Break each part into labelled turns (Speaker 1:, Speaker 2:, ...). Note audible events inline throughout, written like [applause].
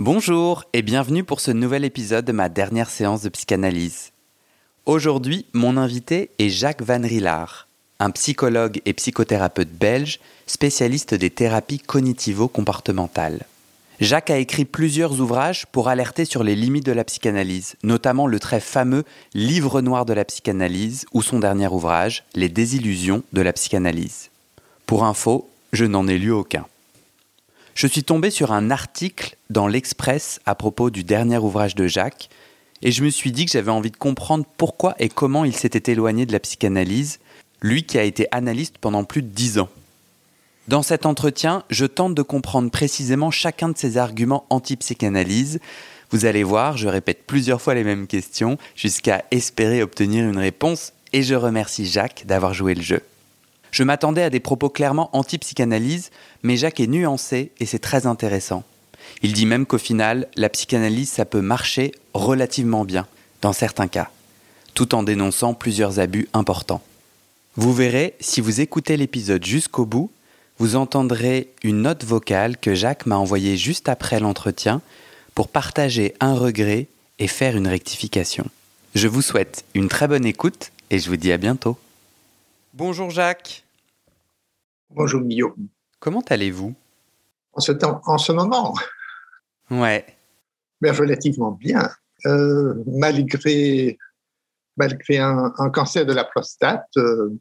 Speaker 1: Bonjour et bienvenue pour ce nouvel épisode de ma dernière séance de psychanalyse. Aujourd'hui, mon invité est Jacques Van Rillard, un psychologue et psychothérapeute belge spécialiste des thérapies cognitivo-comportementales. Jacques a écrit plusieurs ouvrages pour alerter sur les limites de la psychanalyse, notamment le très fameux Livre noir de la psychanalyse ou son dernier ouvrage, Les désillusions de la psychanalyse. Pour info, je n'en ai lu aucun je suis tombé sur un article dans l'Express à propos du dernier ouvrage de Jacques, et je me suis dit que j'avais envie de comprendre pourquoi et comment il s'était éloigné de la psychanalyse, lui qui a été analyste pendant plus de dix ans. Dans cet entretien, je tente de comprendre précisément chacun de ses arguments anti-psychanalyse. Vous allez voir, je répète plusieurs fois les mêmes questions jusqu'à espérer obtenir une réponse et je remercie Jacques d'avoir joué le jeu. Je m'attendais à des propos clairement anti-psychanalyse, mais Jacques est nuancé et c'est très intéressant. Il dit même qu'au final, la psychanalyse, ça peut marcher relativement bien, dans certains cas, tout en dénonçant plusieurs abus importants. Vous verrez, si vous écoutez l'épisode jusqu'au bout, vous entendrez une note vocale que Jacques m'a envoyée juste après l'entretien pour partager un regret et faire une rectification. Je vous souhaite une très bonne écoute et je vous dis à bientôt. Bonjour Jacques.
Speaker 2: Bonjour Guillaume.
Speaker 1: Comment allez-vous?
Speaker 2: En ce, temps, en ce moment
Speaker 1: Ouais.
Speaker 2: Mais relativement bien. Euh, malgré malgré un, cancer de la prostate euh,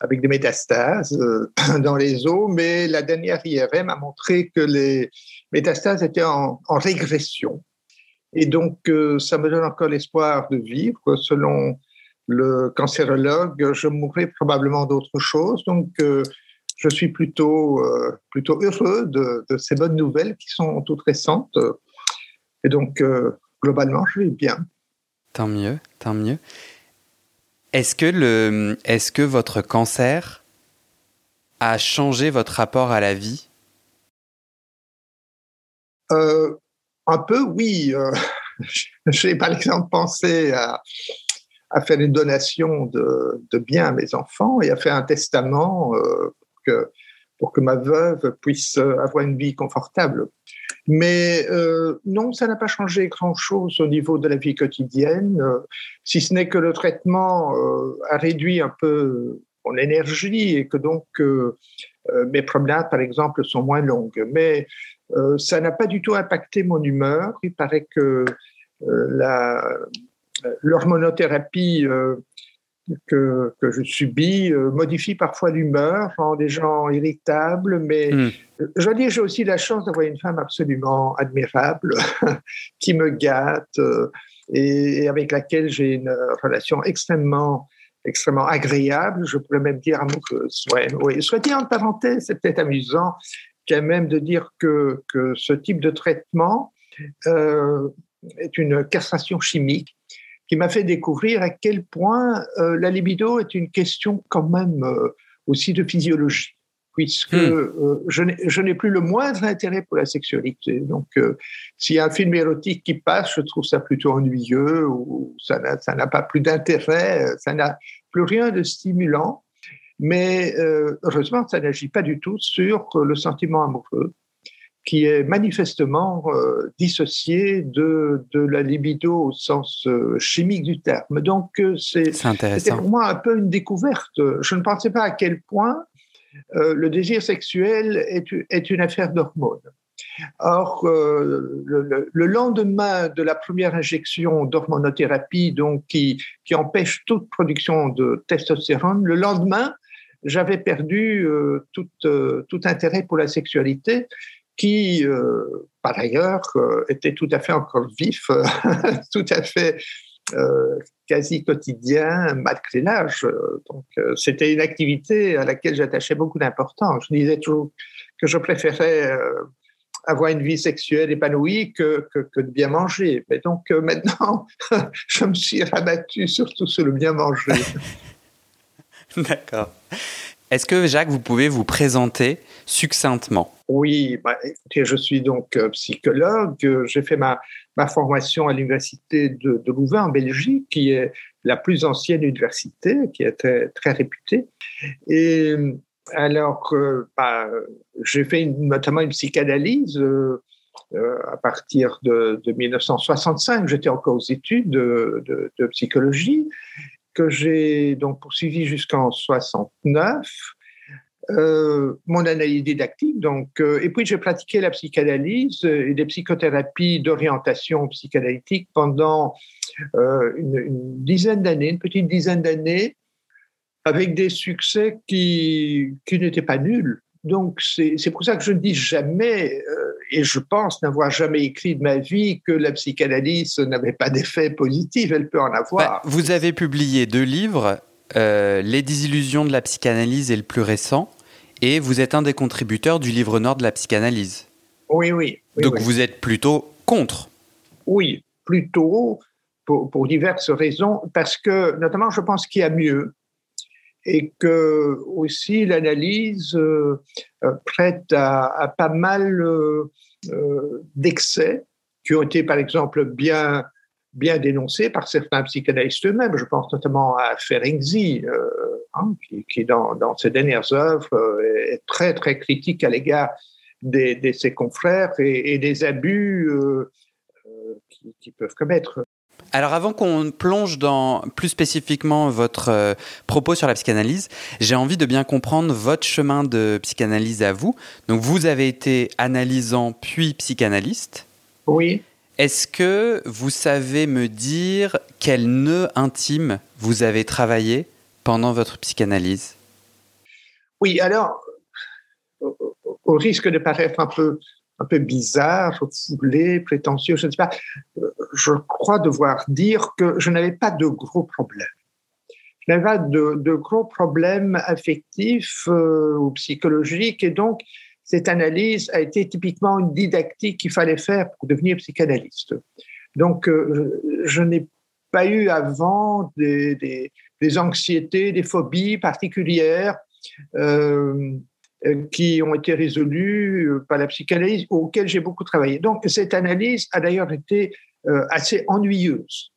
Speaker 2: avec des métastases euh, [clears throat] dans les os, mais la dernière IRM a montré que les métastases étaient en, en régression. Et donc, ça me donne encore l'espoir de vivre. Selon le cancérologue, je mourrai probablement d'autre chose. Donc, euh, je suis plutôt, euh, plutôt heureux de, ces bonnes nouvelles qui sont toutes récentes. Et donc, euh, globalement, je vais bien.
Speaker 1: Tant mieux, tant mieux. Est-ce que, le, est-ce que votre cancer a changé votre rapport à la vie?
Speaker 2: Un peu, oui. [laughs] J'ai par exemple pensé à, a fait une donation de, biens à mes enfants et a fait un testament euh, que, pour que ma veuve puisse avoir une vie confortable. Mais euh, non, ça n'a pas changé grand-chose au niveau de la vie quotidienne, euh, si ce n'est que le traitement a réduit un peu mon énergie et que donc mes promenades, par exemple, sont moins longues. Mais ça n'a pas du tout impacté mon humeur. Il paraît que la, l'hormonothérapie euh, que, que, je subis euh, modifie parfois l'humeur, rend des gens irritables, mais hmm. je dire, j'ai aussi la chance d'avoir une femme absolument admirable [laughs] qui me gâte euh, et, avec laquelle j'ai une relation extrêmement extrêmement agréable, je pourrais même dire amoureuse. Ouais, oui. Soit dit en parenthèse, c'est peut-être amusant quand même de dire que, que ce type de traitement est une castration chimique qui m'a fait découvrir à quel point euh, la libido est une question quand même euh, aussi de physiologie, puisque hmm. euh, je n'ai plus le moindre intérêt pour la sexualité. Donc, s'il y a un film érotique qui passe, je trouve ça plutôt ennuyeux, ou ça n'a pas plus d'intérêt, ça n'a plus rien de stimulant. Mais heureusement, ça n'agit pas du tout sur le sentiment amoureux. Qui est manifestement euh, dissocié de, de la libido au sens euh, chimique du terme. Donc, euh, c'est pour moi un peu une découverte. Je ne pensais pas à quel point le désir sexuel est, est une affaire d'hormones. Or, le, le, lendemain de la première injection d'hormonothérapie, donc qui, qui empêche toute production de testostérone, le lendemain, j'avais perdu tout, tout intérêt pour la sexualité qui, euh, par ailleurs, euh, était tout à fait encore vif, [laughs] tout à fait euh, quasi quotidien, malgré l'âge. Donc, c'était une activité à laquelle j'attachais beaucoup d'importance. Je disais toujours que je préférais avoir une vie sexuelle épanouie que, que, que de bien manger. Mais donc maintenant, [laughs] je me suis rabattu surtout sur le bien manger. [laughs]
Speaker 1: D'accord. Est-ce que Jacques, vous pouvez vous présenter succinctement?
Speaker 2: Oui, bah, je suis donc euh, psychologue. J'ai fait ma, ma formation à l'université de, Louvain en Belgique, qui est la plus ancienne université, qui était très réputée. Et alors, euh, bah, j'ai fait notamment une psychanalyse. Euh, à partir de, 1965, j'étais encore aux études de, de psychologie, que j'ai donc poursuivi jusqu'en 69 euh, mon analyse didactique. Donc, euh, et puis j'ai pratiqué la psychanalyse et des psychothérapies d'orientation psychanalytique pendant euh, une, dizaine d'années, une petite dizaine d'années, avec des succès qui, qui n'étaient pas nuls. Donc, c'est pour ça que je ne dis jamais, et je pense n'avoir jamais écrit de ma vie que la psychanalyse n'avait pas d'effet positif, elle peut en avoir.
Speaker 1: Bah, vous avez publié deux livres, Les désillusions de la psychanalyse et le plus récent, et vous êtes un des contributeurs du livre Nord de la psychanalyse.
Speaker 2: Oui, oui.
Speaker 1: Donc vous êtes plutôt contre
Speaker 2: Oui, plutôt pour, diverses raisons, parce que notamment je pense qu'il y a mieux et que aussi l'analyse euh, euh, prête à, pas mal euh, d'excès qui ont été par exemple bien bien dénoncés par certains psychanalystes eux-mêmes. Je pense notamment à Ferenczi, Hein, qui, dans, ses dernières œuvres est très très critique à l'égard de, ses confrères et, des abus qu'ils peuvent commettre.
Speaker 1: Alors avant qu'on plonge dans plus spécifiquement votre propos sur la psychanalyse, j'ai envie de bien comprendre votre chemin de psychanalyse à vous. Donc vous avez été analysant puis psychanalyste.
Speaker 2: Oui.
Speaker 1: Est-ce que vous savez me dire quel nœud intime vous avez travaillé pendant votre psychanalyse?
Speaker 2: Oui, alors, au risque de paraître un peu, un peu bizarre, foulé, prétentieux, je ne sais pas, je crois devoir dire que je n'avais pas de gros problèmes. Je n'avais pas de, gros problèmes affectifs euh, ou psychologiques, et donc cette analyse a été typiquement une didactique qu'il fallait faire pour devenir psychanalyste. Donc, euh, je n'ai pas eu avant des, anxiétés, des phobies particulières euh, euh, qui ont été résolues euh, par la psychanalyse, auxquelles j'ai beaucoup travaillé. Donc cette analyse a d'ailleurs été assez ennuyeuse.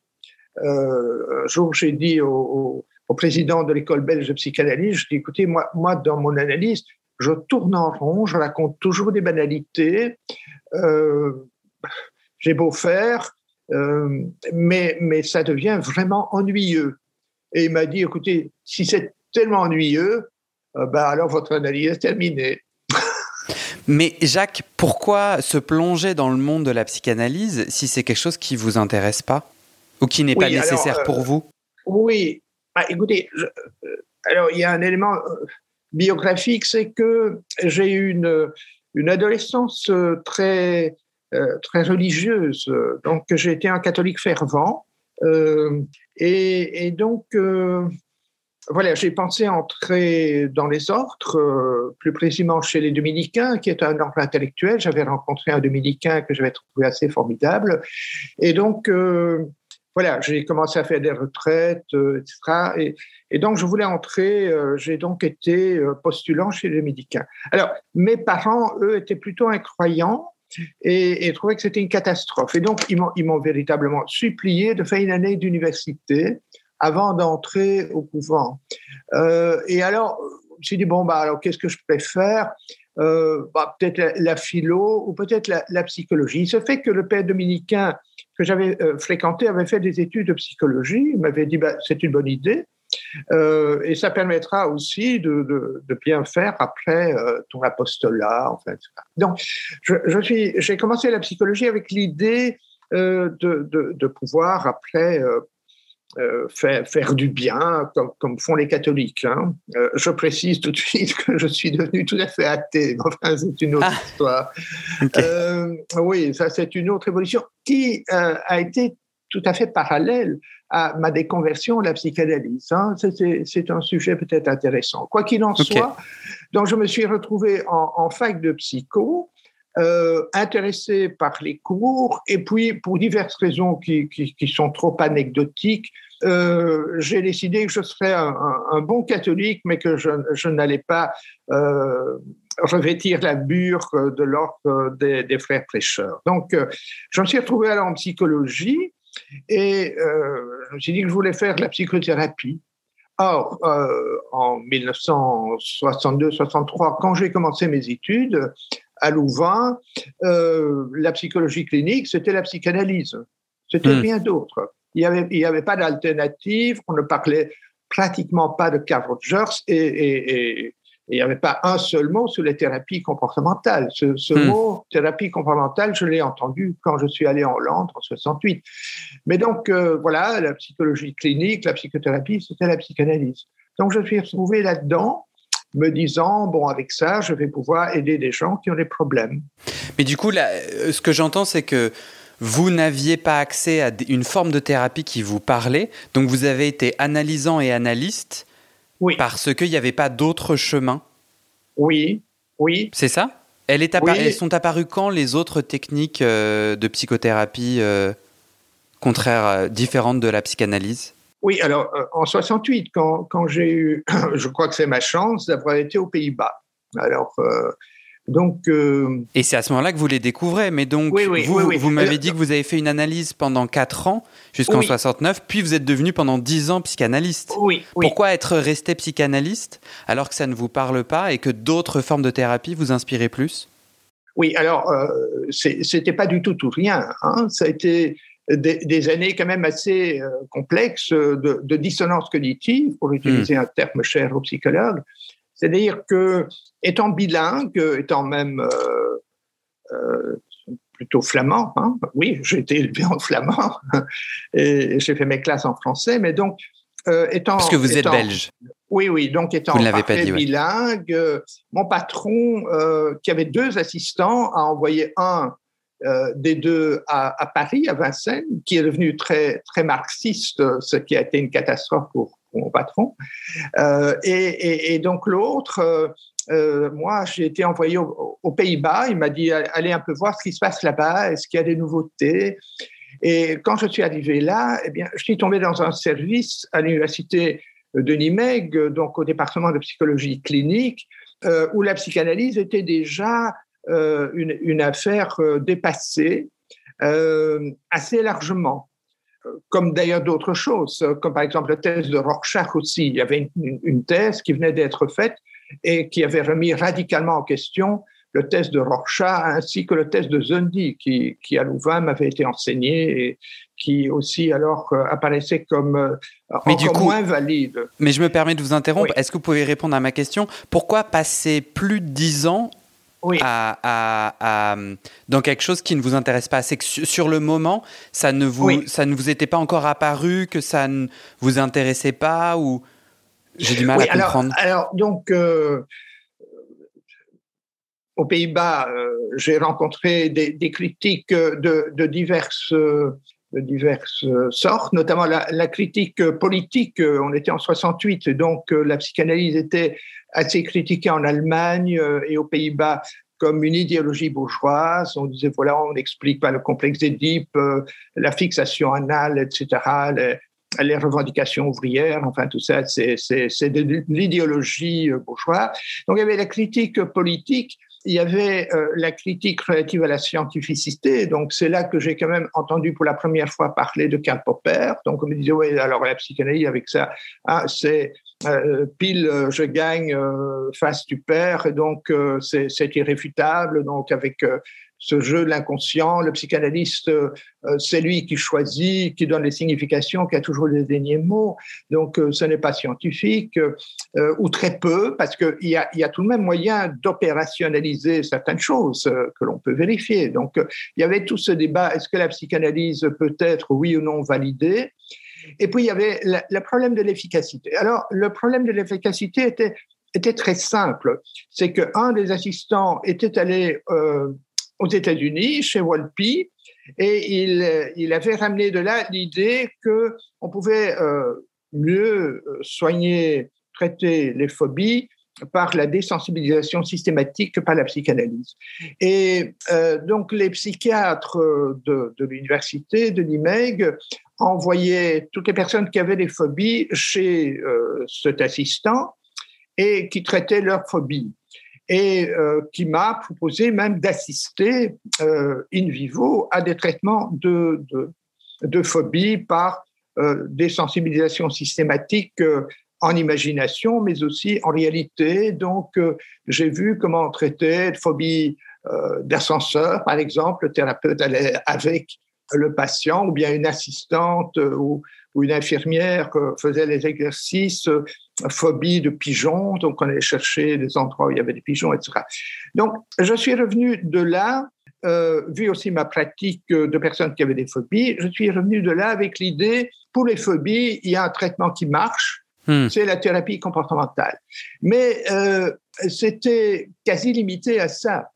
Speaker 2: un jour, j'ai dit au, président de l'école belge de psychanalyse, écoutez, moi, dans mon analyse, je tourne en rond, je raconte toujours des banalités, j'ai beau faire, mais ça devient vraiment ennuyeux. Et il m'a dit, écoutez, si c'est tellement ennuyeux, euh, bah alors votre analyse est terminée.
Speaker 1: Mais Jacques, pourquoi se plonger dans le monde de la psychanalyse si c'est quelque chose qui ne vous intéresse pas ou qui n'est pas nécessaire pour euh, vous?
Speaker 2: Oui, ah, écoutez, euh, alors il y a un élément biographique, c'est que j'ai eu une, une adolescence très, très religieuse. Donc j'ai été un catholique fervent. Euh, et, donc, euh, voilà, j'ai pensé entrer dans les ordres, euh, plus précisément chez les dominicains, qui est un ordre intellectuel. J'avais rencontré un dominicain que j'avais trouvé assez formidable. Et donc, voilà, j'ai commencé à faire des retraites, etc. Et, et, donc, je voulais entrer, j'ai donc été postulant chez les dominicains. Alors, mes parents, eux, étaient plutôt incroyants et, et trouvaient que c'était une catastrophe. Et donc, ils m'ont véritablement supplié de faire une année d'université avant d'entrer au couvent. Euh, et alors, je me suis dit, bon, bah, alors qu'est-ce que je préfère bah, peut-être la, philo ou peut-être la, psychologie. Il se fait que le père dominicain que j'avais fréquenté avait fait des études de psychologie. Il m'avait dit bah, c'est une bonne idée. Euh, et ça permettra aussi de, bien faire après euh, ton apostolat. En. Donc, je, suis, j'ai commencé la psychologie avec l'idée euh, de, pouvoir après faire, faire, du bien, comme, font les catholiques. Hein. je précise tout de suite que je suis devenu tout à fait athée. Enfin, c'est une autre ah. histoire. oui, ça, c'est une autre évolution qui a été tout à fait parallèle à ma déconversion à la psychanalyse. Hein. C'est un sujet peut-être intéressant. Quoi qu'il en soit, donc je me suis retrouvé en, fac de psycho, euh, par les cours, et puis pour diverses raisons qui, sont trop anecdotiques, euh, j'ai décidé que je serais un, bon catholique, mais que je, n'allais pas euh, revêtir la bure de l'ordre des, des, frères prêcheurs. Donc, je me suis retrouvé alors en psychologie, et euh, je me suis dit que je voulais faire de la psychothérapie. Or, euh, en 1962-63, quand j'ai commencé mes études à Louvain, euh, la psychologie clinique, c'était la psychanalyse. C'était hmm. rien d'autre. Il n'y avait, il y avait pas d'alternative, on ne parlait pratiquement pas de Carl Rogers et, et, il n'y avait pas un seul mot sur les thérapies comportementales. Ce, hmm. mot, thérapie comportementale, je l'ai entendu quand je suis allé en Hollande en 68. Mais donc, euh, voilà, la psychologie clinique, la psychothérapie, c'était la psychanalyse. Donc, je suis retrouvé là-dedans me disant, bon, avec ça, je vais pouvoir aider des gens qui ont des problèmes.
Speaker 1: Mais du coup, là, euh, ce que j'entends, c'est que vous n'aviez pas accès à une forme de thérapie qui vous parlait, donc vous avez été analysant et analyste, oui. Parce qu'il n'y avait pas d'autre chemin
Speaker 2: Oui, oui.
Speaker 1: C'est ça? Elles, Elles, sont apparues quand les autres techniques euh, de psychothérapie euh, contraires, euh, différentes de la psychanalyse?
Speaker 2: Oui, alors en 68, quand, quand j'ai eu, [clears throat] je crois que c'est ma chance d'avoir été aux Pays-Bas. Alors, donc,
Speaker 1: euh, Et c'est à ce moment-là que vous les découvrez. Mais donc, vous, vous m'avez dit que vous avez fait une analyse pendant 4 ans, jusqu'en 69, puis vous êtes devenu pendant 10 ans psychanalyste.
Speaker 2: Oui,
Speaker 1: Pourquoi être resté psychanalyste alors que ça ne vous parle pas et que d'autres formes de thérapie vous inspiraient plus?
Speaker 2: Oui, alors, euh, c'était pas du tout tout rien. Hein. Ça a été des, années quand même assez euh, complexes de, dissonance cognitive, pour utiliser hmm. un terme cher aux psychologues. C'est-à-dire que, étant bilingue, étant même euh, euh, plutôt flamand, hein, oui, [laughs] j'ai été élevé en flamand [laughs] et j'ai fait mes classes en français, mais donc
Speaker 1: euh, étant. Parce que vous êtes belge.
Speaker 2: Oui, oui, donc étant pas bilingue, mon patron, qui avait deux assistants, a envoyé un des deux à, Paris, à Vincennes, qui est devenu très, très marxiste, ce qui a été une catastrophe pour, mon patron. Euh, et, donc l'autre, euh, euh, moi, j'ai été envoyé aux Pays-Bas. Il m'a dit allez un peu voir ce qui se passe là-bas. Est-ce qu'il y a des nouveautés? Et quand je suis arrivé là, eh bien, je suis tombé dans un service à l'université de Nimègue, donc au département de psychologie clinique, où la psychanalyse était déjà une, une, affaire dépassée assez largement comme d'ailleurs d'autres choses, comme par exemple la thèse de Rorschach aussi. Il y avait une, thèse qui venait d'être faite et qui avait remis radicalement en question le test de Rorschach ainsi que le test de Zundy qui, qui à Louvain m'avait été enseigné et qui aussi alors euh, apparaissait comme euh, mais encore du coup, moins valide.
Speaker 1: Mais je me permets de vous interrompre. Est-ce que vous pouvez répondre à ma question? Pourquoi passer plus de dix ans à, dans quelque chose qui ne vous intéresse pas. C'est que sur le moment, ça ne vous, ça ne vous était pas encore apparu, que ça ne vous intéressait pas, ou j'ai du mal à comprendre.
Speaker 2: Alors, donc, euh, aux Pays-Bas, euh, j'ai rencontré des, critiques de, de diverses de diverses sortes, notamment la, critique politique. On était en 68, donc la psychanalyse était assez critiqué en Allemagne euh, et aux Pays-Bas comme une idéologie bourgeoise. On disait, voilà, on n'explique pas le complexe d'Édipe, euh, la fixation anale, etc., les, revendications ouvrières, enfin tout ça, c'est de l'idéologie euh, bourgeoise. Donc il y avait la critique politique, il y avait la critique relative à la scientificité. Donc c'est là que j'ai quand même entendu pour la première fois parler de Karl Popper. Donc on me disait, oui, alors la psychanalyse avec ça, ah, c'est pile je gagne, face perds, et donc c'est irréfutable. Donc avec ce jeu de l'inconscient. Le psychanalyste, euh, c'est lui qui choisit, qui donne les significations, qui a toujours les derniers mots. Donc, euh, ce n'est pas scientifique, euh, ou très peu, parce qu'il y a, y a tout de même moyen d'opérationnaliser certaines choses que l'on peut vérifier. Donc, il y avait tout ce débat, est-ce que la psychanalyse peut être, oui ou non, validée? Et puis, il y avait le problème de l'efficacité. Alors, le problème de l'efficacité était était très simple. C'est qu'un des assistants était allé aux États-Unis, chez Walpi, et il, il, avait ramené de là l'idée que on pouvait euh, mieux euh, soigner, traiter les phobies par la désensibilisation systématique que par la psychanalyse. Et euh, donc les psychiatres de, l'université de l'IMEG envoyaient toutes les personnes qui avaient des phobies chez euh, cet assistant et qui traitaient leurs phobies et euh, qui m'a proposé même d'assister euh, in vivo à des traitements de, de, de phobie par euh, des sensibilisations systématiques en imagination, mais aussi en réalité. Donc, j'ai vu comment on traitait de phobie d'ascenseur, par exemple. Le thérapeute allait avec le patient ou bien une assistante ou, ou une infirmière faisait les exercices phobie de pigeons, donc on allait chercher des endroits où il y avait des pigeons, etc. Donc, je suis revenu de là, euh, vu aussi ma pratique de personnes qui avaient des phobies, je suis revenu de là avec l'idée, pour les phobies, il y a un traitement qui marche, hmm. c'est la thérapie comportementale. Mais euh, c'était quasi limité à ça.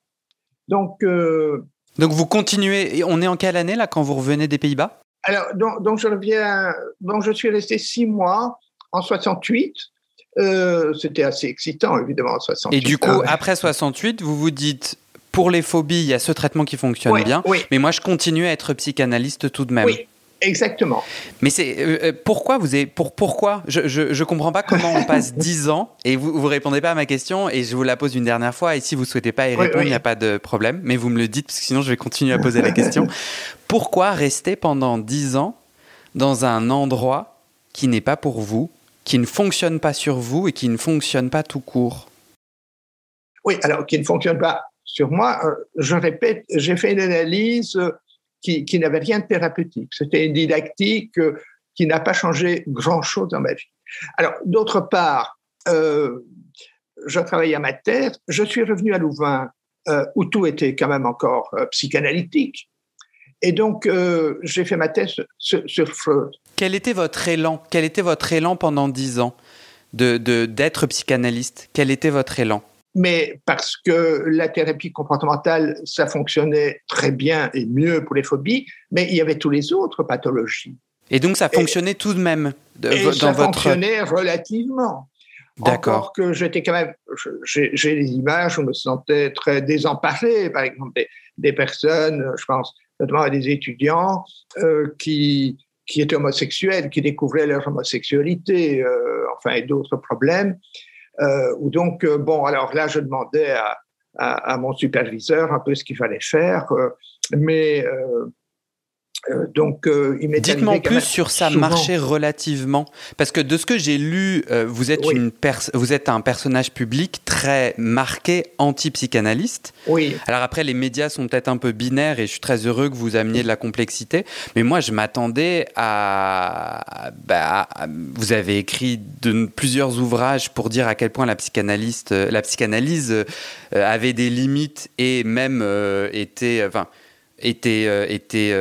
Speaker 2: Donc, euh,
Speaker 1: donc vous continuez, on est en quelle année là quand vous revenez des Pays-Bas?
Speaker 2: Alors, donc, donc, je reviens, donc je suis resté six mois en 68. Euh, c'était assez excitant, évidemment, en 68.
Speaker 1: Et du coup, hein. après 68, vous vous dites, pour les phobies, il y a ce traitement qui fonctionne bien, mais moi, je continue à être psychanalyste tout de même.
Speaker 2: Oui. Exactement.
Speaker 1: Mais c'est euh, euh, pourquoi vous avez pour pourquoi? Je, je, comprends pas comment on passe [laughs] 10 ans et vous vous répondez pas à ma question et je vous la pose une dernière fois et si vous souhaitez pas y répondre il n'y a pas de problème mais vous me le dites parce que sinon je vais continuer à poser la question. [laughs] Pourquoi rester pendant 10 ans dans un endroit qui n'est pas pour vous qui ne fonctionne pas sur vous et qui ne fonctionne pas tout court?
Speaker 2: Oui, alors qui ne fonctionne pas sur moi, euh, je répète, j'ai fait une analyse qui, n'avait rien de thérapeutique. C'était une didactique euh, qui n'a pas changé grand-chose dans ma vie. Alors, d'autre part, euh, je travaillais à ma tête, je suis revenu à Louvain, euh, où tout était quand même encore psychanalytique. Et donc, j'ai fait ma thèse sur, Freud.
Speaker 1: Quel était votre élan Quel était votre élan pendant dix ans d'être psychanalyste? Quel était votre élan?
Speaker 2: Mais parce que la thérapie comportementale, ça fonctionnait très bien et mieux pour les phobies, mais il y avait tous les autres pathologies.
Speaker 1: Et donc ça fonctionnait tout de même
Speaker 2: de, et dans ça votre... fonctionnait relativement. D'accord. que j'étais quand même, j'ai les images, je me sentais très désemparé, par exemple des, des personnes, je pense notamment à des étudiants euh, qui, qui étaient homosexuels, qui découvraient leur homosexualité, euh, enfin, et d'autres problèmes. Euh, donc, euh, bon, alors là, je demandais à, à, à, mon superviseur un peu ce qu'il fallait faire, euh, mais
Speaker 1: euh, donc, euh, Dites-moi plus sur ça marchait relativement, parce que de ce que j'ai lu, euh, vous êtes une vous êtes un personnage public très marqué anti-psychanalyste.
Speaker 2: Oui.
Speaker 1: Alors après, les médias sont peut-être un peu binaires et je suis très heureux que vous ameniez de la complexité, mais moi je m'attendais à, bah, vous avez écrit de plusieurs ouvrages pour dire à quel point la psychanalyste, la psychanalyse avait des limites et même était, enfin était, était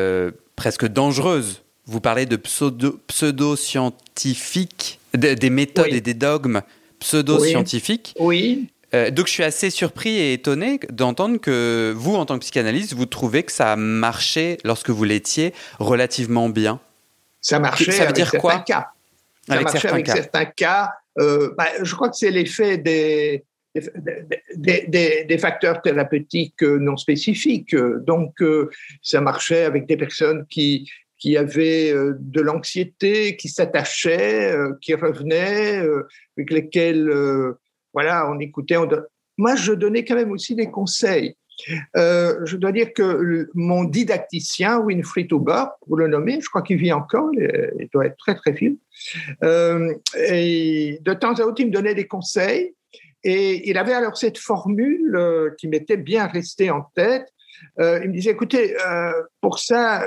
Speaker 1: presque dangereuse. Vous parlez de pseudo-scientifiques, des méthodes et des dogmes pseudo-scientifiques.
Speaker 2: Oui.
Speaker 1: Euh, donc je suis assez surpris et étonné d'entendre que vous, en tant que psychanalyste, vous trouvez que ça marchait lorsque vous l'étiez relativement bien.
Speaker 2: Ça marchait ça veut dire quoi? cas. Ça avec marchait certains avec cas. certains cas. Euh, bah, je crois que c'est l'effet des, des, facteurs thérapeutiques euh, non spécifiques. Donc, euh, ça marchait avec des personnes qui, qui avaient euh, de l'anxiété, qui s'attachaient, qui revenaient, avec lesquelles, voilà, on écoutait. Moi, je donnais quand même aussi des conseils. je dois dire que mon didacticien, Winfried Huber, pour le nommer, je crois qu'il vit encore, il doit être très très vieux, et de temps à autre, il me donnait des conseils. Et il avait alors cette formule qui m'était bien restée en tête. il me disait, écoutez, pour ça,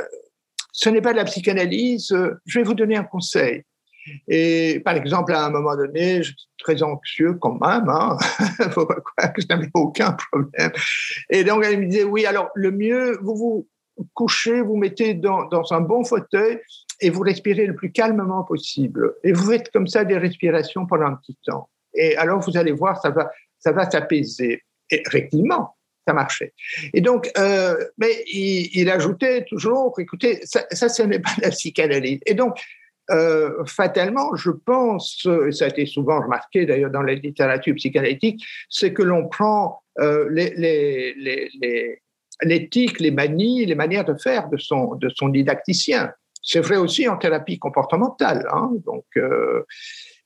Speaker 2: ce n'est pas de la psychanalyse, je vais vous donner un conseil. Et par exemple, à un moment donné, j'étais très anxieux quand même, hein. [laughs] je n'avais aucun problème. Et donc, elle me disait, oui, alors le mieux, vous vous couchez, vous mettez dans un bon fauteuil et vous respirez le plus calmement possible. Et vous faites comme ça des respirations pendant un petit temps. Et alors, vous allez voir, ça va, ça va s'apaiser. Et effectivement, ça marchait. Et donc, euh, mais il, ajoutait toujours, écoutez, ça, ce n'est pas la psychanalyse. Et donc, euh, fatalement, je pense, et ça a été souvent remarqué d'ailleurs dans la littérature psychanalytique, c'est que l'on prend euh, l'éthique, les, les, les, manies, les manières de faire de son, de son didacticien. C'est vrai aussi en thérapie comportementale. Hein, donc,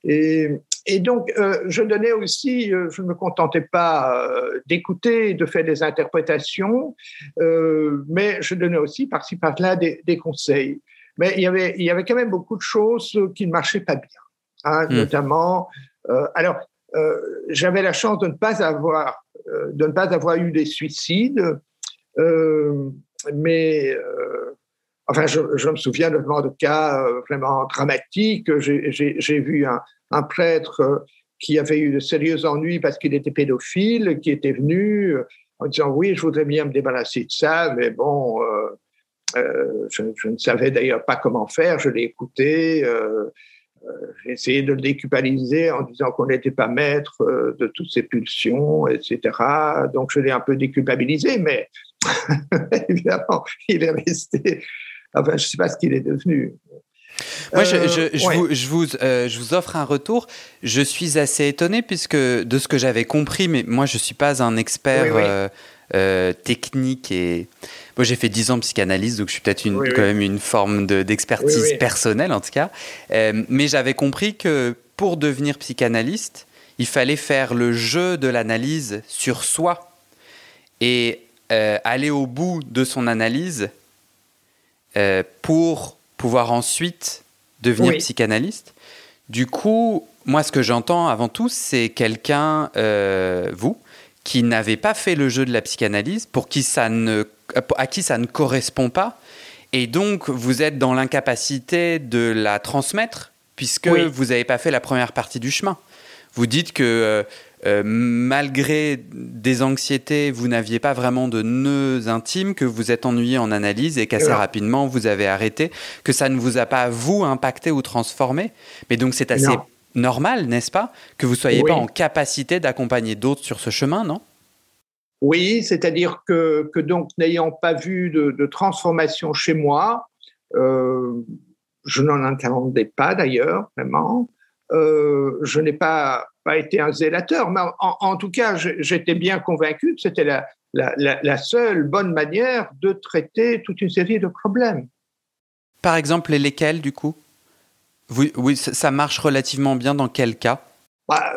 Speaker 2: et, et, donc, euh, je donnais aussi, euh, je ne me contentais pas euh, d'écouter, de faire des interprétations, mais je donnais aussi par-ci par-là des, des conseils. Mais il y, avait, il y avait quand même beaucoup de choses qui ne marchaient pas bien, hein, hmm. notamment. Alors, j'avais la chance de ne pas avoir, de ne pas avoir eu des suicides, mais enfin, je, me souviens notamment de cas vraiment dramatiques. J'ai vu un, prêtre qui avait eu de sérieux ennuis parce qu'il était pédophile, qui était venu en disant oui, je voudrais bien me débarrasser de ça, mais bon, euh, je, ne savais d'ailleurs pas comment faire, je l'ai écouté. Euh, euh, j'ai essayé de le déculpabiliser en disant qu'on n'était pas maître de toutes ses pulsions, etc. Donc je l'ai un peu déculpabilisé, mais [laughs] évidemment, il est resté. Enfin, je ne sais pas ce qu'il est devenu.
Speaker 1: Moi, je, je, je, vous, je, vous, je, vous, offre un retour. Je suis assez étonné puisque de ce que j'avais compris, mais moi, je ne suis pas un expert euh, technique et moi j'ai fait 10 ans de psychanalyse donc je suis peut-être quand même une forme d'expertise personnelle en tout cas. Euh, mais j'avais compris que pour devenir psychanalyste il fallait faire le jeu de l'analyse sur soi et euh, aller au bout de son analyse pour pouvoir ensuite devenir psychanalyste. Du coup moi ce que j'entends avant tout c'est quelqu'un vous qui n'avait pas fait le jeu de la psychanalyse, pour qui ça ne, à qui ça ne correspond pas, et donc vous êtes dans l'incapacité de la transmettre, puisque vous n'avez pas fait la première partie du chemin. Vous dites que euh, euh, malgré des anxiétés, vous n'aviez pas vraiment de nœuds intimes, que vous êtes ennuyé en analyse et qu'assez rapidement vous avez arrêté, que ça ne vous a pas, vous, impacté ou transformé. Mais donc c'est assez normal, n'est-ce pas, que vous soyez pas en capacité d'accompagner d'autres sur ce chemin, non?
Speaker 2: Oui, c'est-à-dire que, que, donc n'ayant pas vu de, transformation chez moi, euh, je n'en attendais pas d'ailleurs, vraiment. Euh, je n'ai pas, pas été un zélateur, mais en, tout cas, j'étais bien convaincu que c'était la, la, la, seule bonne manière de traiter toute une série de problèmes.
Speaker 1: Par exemple, lesquels, du coup? Oui, oui, ça marche relativement bien dans quel cas?
Speaker 2: Bah,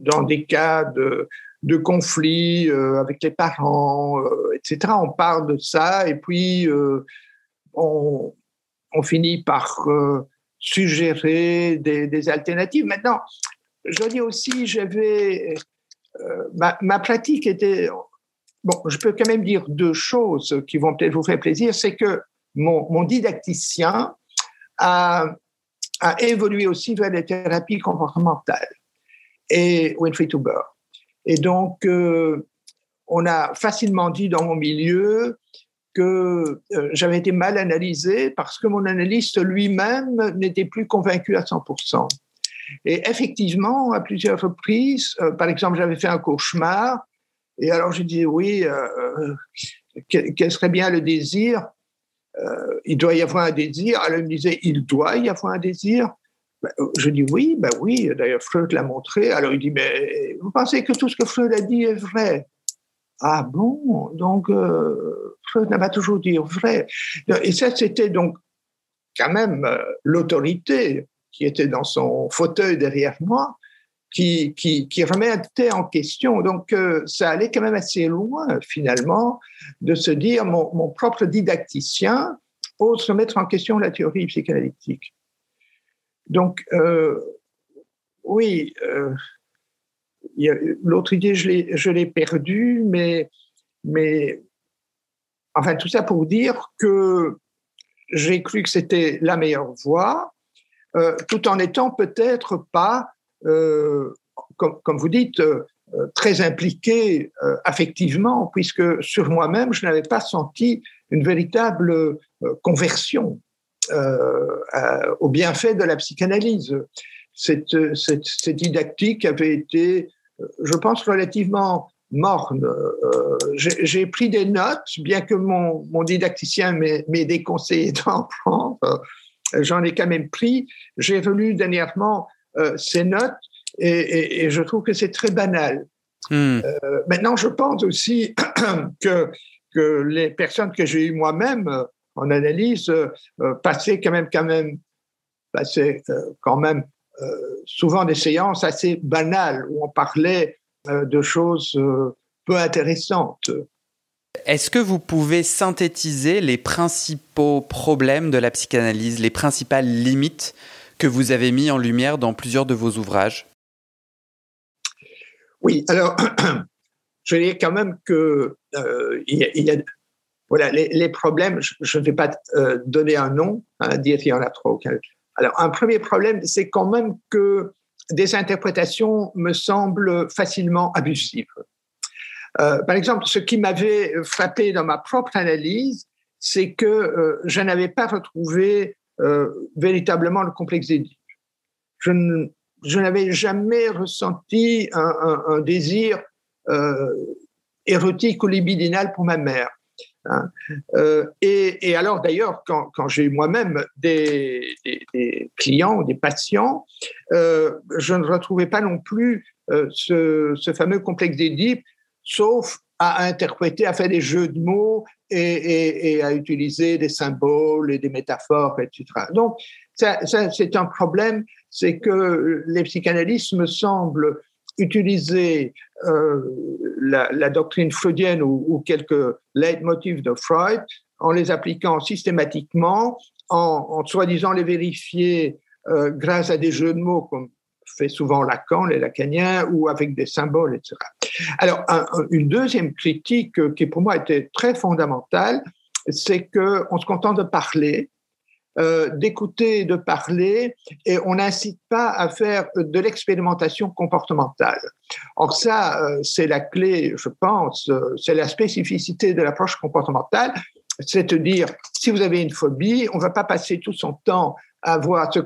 Speaker 2: Dans des cas de, de conflits euh, avec les parents, euh, etc. On parle de ça et puis euh, on, on, finit par suggérer des, alternatives. Maintenant, je dis aussi, j'avais ma, ma, pratique était bon. Je peux quand même dire deux choses qui vont peut-être vous faire plaisir. C'est que mon, didacticien a évolué aussi vers les thérapies comportementales et Winfrey Huber. Et donc, euh, on a facilement dit dans mon milieu que euh, j'avais été mal analysé parce que mon analyste lui-même n'était plus convaincu à 100%. Et effectivement, à plusieurs reprises, euh, par exemple, j'avais fait un cauchemar, et alors je dis oui, quel serait bien le désir? Euh, il doit y avoir un désir. Alors il me disait, il doit y avoir un désir. Ben, je dis oui, ben oui, d'ailleurs Freud l'a montré. Alors il dit, mais vous pensez que tout ce que Freud a dit est vrai? Ah bon? Donc euh, Freud n'a pas toujours dit vrai. Et ça, c'était donc quand même euh, l'autorité qui était dans son fauteuil derrière moi qui, qui, remettait en question. Donc, euh, ça allait quand même assez loin, finalement, de se dire mon, mon propre didacticien ose remettre en question la théorie psychanalytique. Donc, euh, oui, l'autre idée, je l'ai perdue, mais, enfin, tout ça pour dire que j'ai cru que c'était la meilleure voie, euh, tout en étant peut-être pas, euh, comme, vous dites, euh, très impliqué affectivement, puisque sur moi-même, je n'avais pas senti une véritable conversion au bienfait de la psychanalyse. Cette, didactique avait été, je pense, relativement morne. J'ai pris des notes, bien que mon, mon didacticien m'ait déconseillé [laughs] d'en prendre j'en ai quand même pris. J'ai relu dernièrement euh, ces notes et, je trouve que c'est très banal. Hmm. Euh, maintenant, je pense aussi [clears throat] que, que les personnes que j'ai eues moi-même euh, en analyse passaient quand même, quand même, passaient quand même souvent des séances assez banales où on parlait de choses peu intéressantes.
Speaker 1: Est-ce que vous pouvez synthétiser les principaux problèmes de la psychanalyse, les principales limites que vous avez mis en lumière dans plusieurs de vos ouvrages?
Speaker 2: Oui, alors [clears throat] je dirais quand même que euh, il y, a, voilà les, problèmes. Je ne vais pas euh, donner un nom, hein, dire qu'il y en a trop. Alors un premier problème, c'est quand même que des interprétations me semblent facilement abusives. Euh, par exemple, ce qui m'avait frappé dans ma propre analyse, c'est que euh, je n'avais pas retrouvé euh, véritablement le complexe d'Édipe. Je, n'avais jamais ressenti un, désir érotique ou libidinal pour ma mère. Hein. et, alors d'ailleurs, quand, j'ai eu moi-même des, clients, des patients, je ne retrouvais pas non plus ce, ce, fameux complexe d'Édipe sauf à interpréter, à faire des jeux de mots et, à utiliser des symboles et des métaphores, etc. Donc, c'est un problème, c'est que les psychanalystes me semblent utiliser euh, la, doctrine freudienne ou, quelques leitmotifs de Freud en les appliquant systématiquement, en, soi-disant les vérifier euh, grâce à des jeux de mots comme fait souvent Lacan, les lacaniens, ou avec des symboles, etc. Alors, une deuxième critique euh, qui pour moi était très fondamentale, c'est qu'on se contente de parler, euh, d'écouter, de parler, et on n'incite pas à faire de l'expérimentation comportementale. Or ça, euh, c'est la clé, je pense, c'est la spécificité de l'approche comportementale, c'est de dire, si vous avez une phobie, on ne va pas passer tout son temps à voir ce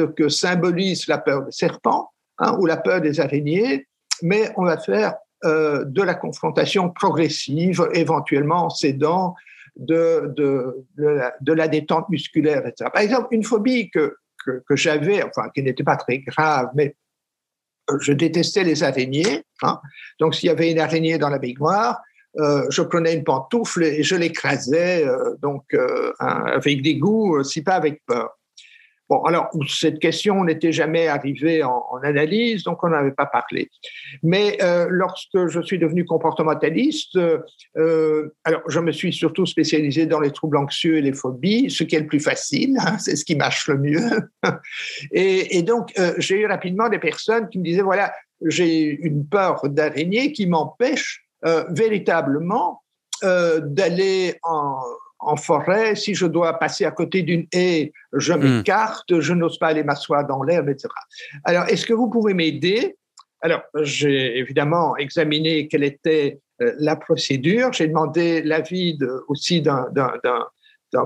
Speaker 2: que, symbolise la peur des serpents hein, ou la peur des araignées, mais on va faire euh, de la confrontation progressive, éventuellement en cédant de, de, la, détente musculaire, etc. Par exemple, une phobie que, que, j'avais, enfin qui n'était pas très grave, mais je détestais les araignées. Hein. Donc, s'il y avait une araignée dans la baignoire, euh, je prenais une pantoufle et je l'écrasais, euh, donc euh, avec dégoût, si pas avec peur. Bon, alors, cette question n'était jamais arrivée en, analyse, donc on n'avait pas parlé. Mais lorsque je suis devenu comportementaliste, alors je me suis surtout spécialisé dans les troubles anxieux et les phobies, ce qui est le plus facile, hein, c'est ce qui marche le mieux. [laughs] et, donc, j'ai eu rapidement des personnes qui me disaient, voilà, j'ai une peur d'araignée qui m'empêche euh, véritablement euh, d'aller en, forêt. Si je dois passer à côté d'une haie, je hmm. m'écarte, je n'ose pas aller m'asseoir dans l'herbe, etc. Alors, est-ce que vous pouvez m'aider? Alors, j'ai évidemment examiné quelle était euh, la procédure. J'ai demandé l'avis aussi d'un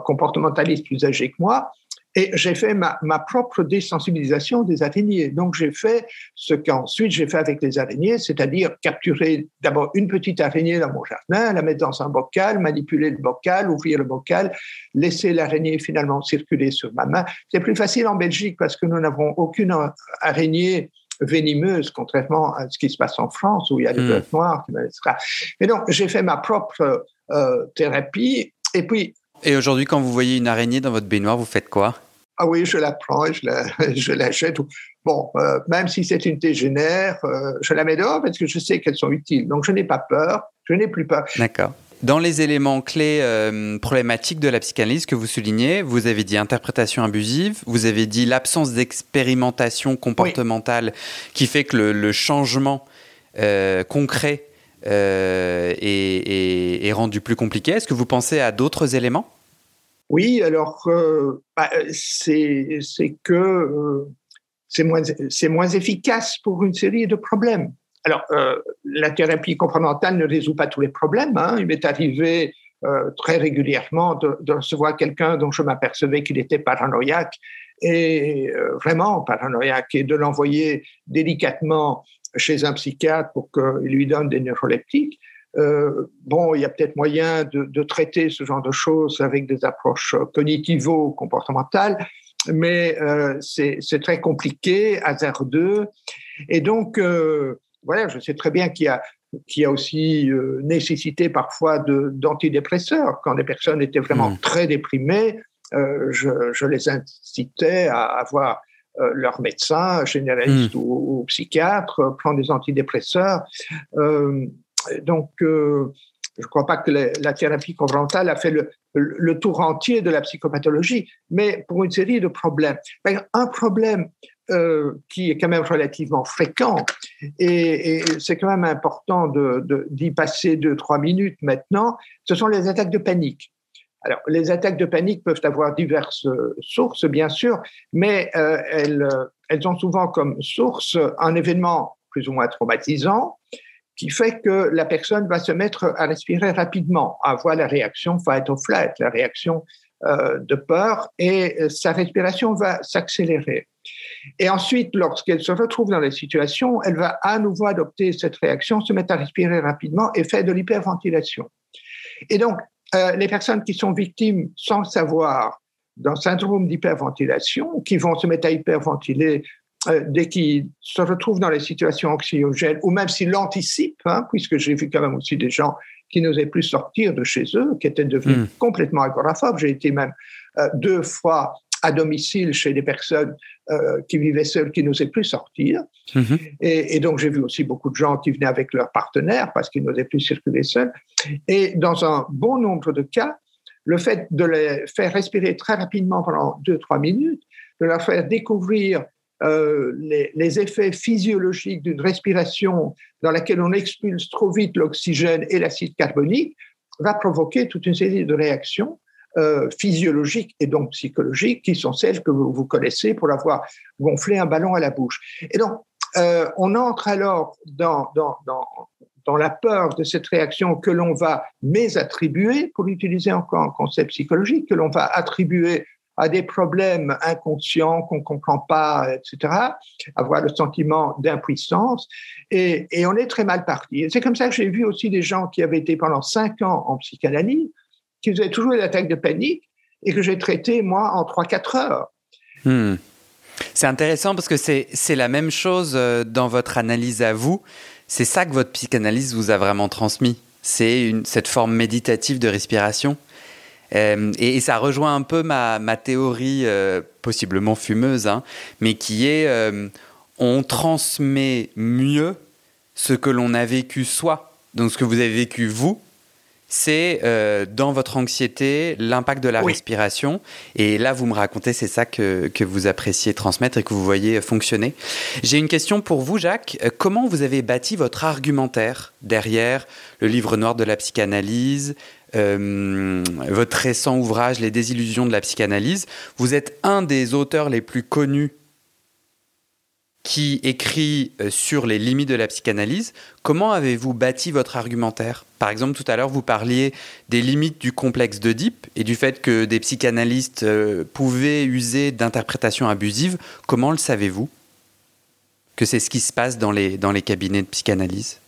Speaker 2: comportementaliste plus âgé que moi. Et j'ai fait ma, ma, propre désensibilisation des araignées. Donc, j'ai fait ce qu'ensuite j'ai fait avec les araignées, c'est-à-dire capturer d'abord une petite araignée dans mon jardin, la mettre dans un bocal, manipuler le bocal, ouvrir le bocal, laisser l'araignée finalement circuler sur ma main. C'est plus facile en Belgique parce que nous n'avons aucune araignée venimeuse, contrairement à ce qui se passe en France où il y a des mmh. noires. Mais donc, j'ai fait ma propre euh, thérapie. Et puis,
Speaker 1: et aujourd'hui, quand vous voyez une araignée dans votre baignoire, vous faites quoi?
Speaker 2: Ah oui, je la prends et je la, [laughs] l'achète. Bon, euh, même si c'est une tégénère, euh, je la mets dehors parce que je sais qu'elles sont utiles. Donc, je n'ai pas peur, je n'ai plus peur.
Speaker 1: D'accord. Dans les éléments clés euh, problématiques de la psychanalyse que vous soulignez, vous avez dit interprétation abusive, vous avez dit l'absence d'expérimentation comportementale qui fait que le, changement concret est, est, rendu plus compliqué. Est-ce que vous pensez à d'autres éléments?
Speaker 2: Oui, alors euh, bah, c'est que euh, c'est moins, moins efficace pour une série de problèmes. Alors, euh, la thérapie comportementale ne résout pas tous les problèmes. Hein. Il m'est arrivé très régulièrement de, de recevoir quelqu'un dont je m'apercevais qu'il était paranoïaque et vraiment paranoïaque et de l'envoyer délicatement chez un psychiatre pour qu'il lui donne des neuroleptiques. Euh, bon, il y a peut-être moyen de, traiter ce genre de choses avec des approches cognitivo-comportementales, mais euh, c'est très compliqué 0,2. Et donc, euh, voilà, je sais très bien qu'il y a qui a aussi nécessité parfois d'antidépresseurs. Quand les personnes étaient vraiment mmh. très déprimées, je, les incitais à avoir leur médecin, généraliste mmh. ou, psychiatre, prendre des antidépresseurs donc, euh, je ne crois pas que la thérapie comportementale a fait le, tour entier de la psychopathologie, mais pour une série de problèmes. Ben, un problème euh, qui est quand même relativement fréquent, et, c'est quand même important d'y passer deux, trois minutes maintenant, ce sont les attaques de panique. Alors, les attaques de panique peuvent avoir diverses sources, bien sûr, mais euh, elles, elles ont souvent comme source un événement plus ou moins traumatisant, qui fait que la personne va se mettre à respirer rapidement, à avoir la réaction fight or flight, la réaction euh, de peur, et euh, sa respiration va s'accélérer. Et ensuite, lorsqu'elle se retrouve dans les situations, elle va à nouveau adopter cette réaction, se mettre à respirer rapidement et faire de l'hyperventilation. Et donc, euh, les personnes qui sont victimes sans savoir d'un syndrome d'hyperventilation, qui vont se mettre à hyperventiler euh, dès qu'il se retrouve dans les situations anxiogènes, ou même s'il l'anticipe, hein, puisque j'ai vu quand même aussi des gens qui n'osaient plus sortir de chez eux, qui étaient devenus hmm. complètement agoraphobes. J'ai été même euh, deux fois à domicile chez des personnes euh, qui vivaient seules, qui n'osaient plus sortir. Hmm. Et, et, donc, j'ai vu aussi beaucoup de gens qui venaient avec leurs partenaires parce qu'ils n'osaient plus circuler seuls. Et dans un bon nombre de cas, le fait de les faire respirer très rapidement pendant deux, trois minutes, de leur faire découvrir euh, les, effets physiologiques d'une respiration dans laquelle on expulse trop vite l'oxygène et l'acide carbonique va provoquer toute une série de réactions euh, physiologiques et donc psychologiques qui sont celles que vous, connaissez pour avoir gonflé un ballon à la bouche. Et donc, euh, on entre alors dans, dans, dans, la peur de cette réaction que l'on va mésattribuer, pour utiliser encore un concept psychologique, que l'on va attribuer à des problèmes inconscients qu'on ne comprend pas, etc., avoir le sentiment d'impuissance. Et, et, on est très mal parti. C'est comme ça que j'ai vu aussi des gens qui avaient été pendant cinq ans en psychanalyse, qui faisaient toujours des attaques de panique et que j'ai traité, moi, en 3-4 heures.
Speaker 1: Hmm. C'est intéressant parce que c'est la même chose euh, dans votre analyse à vous. C'est ça que votre psychanalyse vous a vraiment transmis. C'est cette forme méditative de respiration. Euh, et, ça rejoint un peu ma, ma théorie, euh, possiblement fumeuse, hein, mais qui est on transmet mieux ce que l'on a vécu soi. Donc ce que vous avez vécu vous, c'est dans votre anxiété l'impact de la respiration. Et là, vous me racontez, c'est ça que, que, vous appréciez transmettre et que vous voyez fonctionner. J'ai une question pour vous, Jacques. Comment vous avez bâti votre argumentaire derrière le livre noir de la psychanalyse, euh, votre récent ouvrage Les désillusions de la psychanalyse? Vous êtes un des auteurs les plus connus qui écrit euh, sur les limites de la psychanalyse. Comment avez-vous bâti votre argumentaire? Par exemple, tout à l'heure, vous parliez des limites du complexe d'Oedipe et du fait que des psychanalystes euh, pouvaient user d'interprétations abusives. Comment le savez-vous? Que c'est ce qui se passe dans les, dans les cabinets de psychanalyse?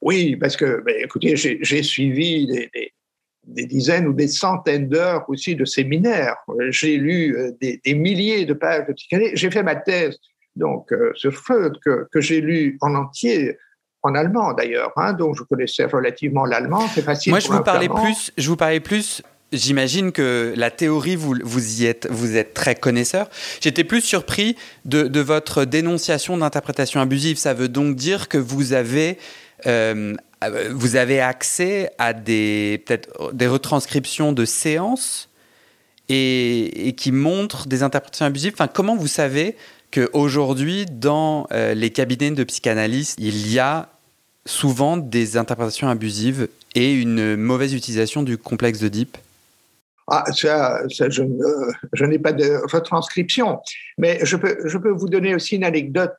Speaker 2: Oui, parce que, ben, écoutez, j'ai suivi des, dizaines ou des centaines d'heures aussi de séminaires. J'ai lu euh, des, milliers de pages de psychanalyse. J'ai fait ma thèse donc euh, sur Freud que, que j'ai lu en entier en allemand d'ailleurs, hein, donc je connaissais relativement l'allemand. C'est facile.
Speaker 1: Moi, je vous parlais plus. Je vous parlais plus j'imagine que la théorie, vous, vous y êtes, vous êtes très connaisseur. J'étais plus surpris de, votre dénonciation d'interprétation abusive. Ça veut donc dire que vous avez, euh, vous avez accès à des, peut-être des retranscriptions de séances et, qui montrent des interprétations abusives. Enfin, comment vous savez qu'aujourd'hui, dans euh, les cabinets de psychanalyse, il y a souvent des interprétations abusives et une mauvaise utilisation du complexe Deep
Speaker 2: ah, ça, je, n'ai pas de retranscription, mais je peux, je peux vous donner aussi une anecdote.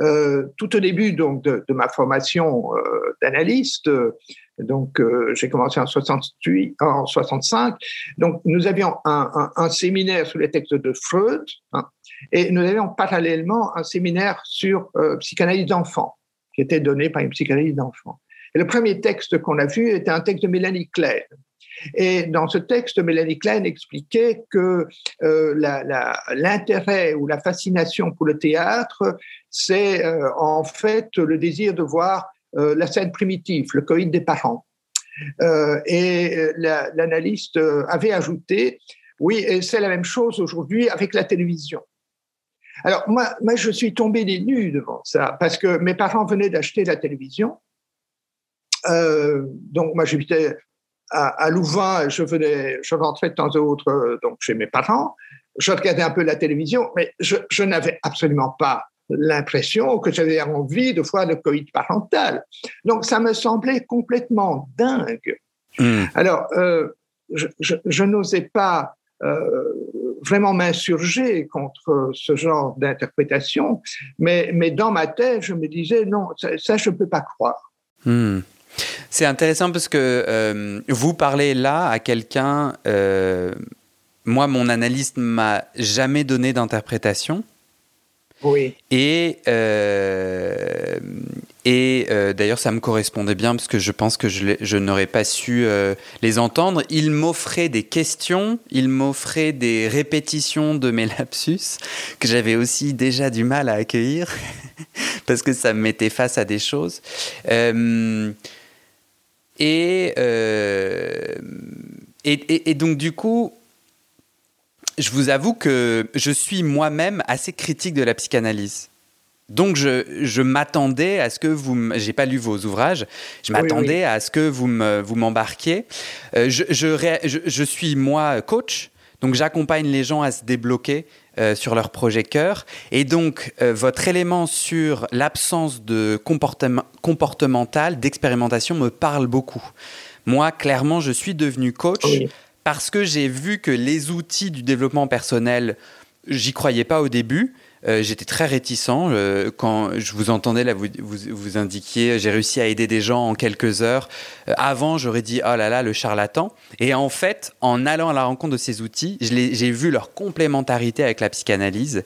Speaker 2: Euh, tout au début donc de, ma formation euh, d'analyste, donc euh, j'ai commencé en 68, en 65. Donc nous avions un, séminaire sur les textes de Freud hein, et nous avions parallèlement un séminaire sur psychanalyse d'enfants qui était donné par une psychanalyse d'enfants. Et le premier texte qu'on a vu était un texte de Mélanie Klein. Et dans ce texte, Mélanie Klein expliquait que euh, l'intérêt ou la fascination pour le théâtre, c'est euh, en fait le désir de voir euh, la scène primitive, le coït des parents. et l'analyste avait ajouté, oui, et c'est la même chose aujourd'hui avec la télévision. Alors moi, moi, je suis tombé des nues devant ça, parce que mes parents venaient d'acheter la télévision. Euh, donc moi j'habitais à, à, Louvain, je venais, je rentrais de temps en temps euh, donc chez mes parents. Je regardais un peu la télévision, mais je, je n'avais absolument pas l'impression que j'avais envie de voir le coït parental. Donc ça me semblait complètement dingue. Hmm. Alors euh, je, je, je n'osais pas euh, vraiment m'insurger contre ce genre d'interprétation, mais, mais dans ma tête, je me disais non, ça, je ne peux pas croire.
Speaker 1: Hmm. C'est intéressant parce que euh, vous parlez là à quelqu'un. Euh, moi, mon analyste m'a jamais donné d'interprétation. Et, euh, et euh, d'ailleurs, ça me correspondait bien parce que je pense que je, je n'aurais pas su euh, les entendre. Il m'offrait des questions, il m'offrait des répétitions de mes [laughs] lapsus que j'avais aussi déjà du mal à accueillir [laughs] parce que ça me mettait face à des choses. et, et, et donc, du coup, je vous avoue que je suis moi-même assez critique de la psychanalyse. Donc je, m'attendais à ce que vous, j'ai pas lu vos ouvrages, je m'attendais à ce que vous vous m'embarquiez. Euh, je, je, suis moi coach, donc j'accompagne les gens à se débloquer euh, sur leur projet cœur. Et donc euh, votre élément sur l'absence de comportement, comportemental, d'expérimentation me parle beaucoup. Moi, clairement, je suis devenu coach parce que j'ai vu que les outils du développement personnel, j'y croyais pas au début. Euh, j'étais très réticent euh, quand je vous entendais vous vous, vous indiquiez, j'ai réussi à aider des gens en quelques heures. Euh, avant, j'aurais dit oh là là le charlatan. Et en fait, en allant à la rencontre de ces outils, j'ai vu leur complémentarité avec la psychanalyse.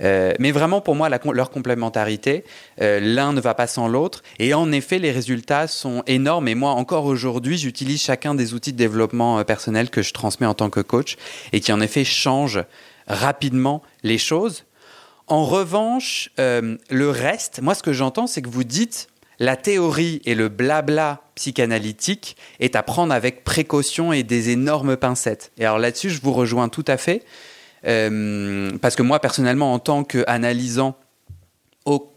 Speaker 1: Euh, mais vraiment, pour moi, leur complémentarité, euh, l'un ne va pas sans l'autre. Et en effet, les résultats sont énormes. Et moi, encore aujourd'hui, j'utilise chacun des outils de développement euh, personnel que je transmets en tant que coach et qui, en effet, changent rapidement les choses. En revanche, le reste, moi, ce que j'entends, c'est que vous dites la théorie et le blabla psychanalytique est à prendre avec précaution et des énormes pincettes. Et alors là-dessus, je vous rejoins tout à fait. Euh, parce que moi, personnellement, en tant qu'analysant,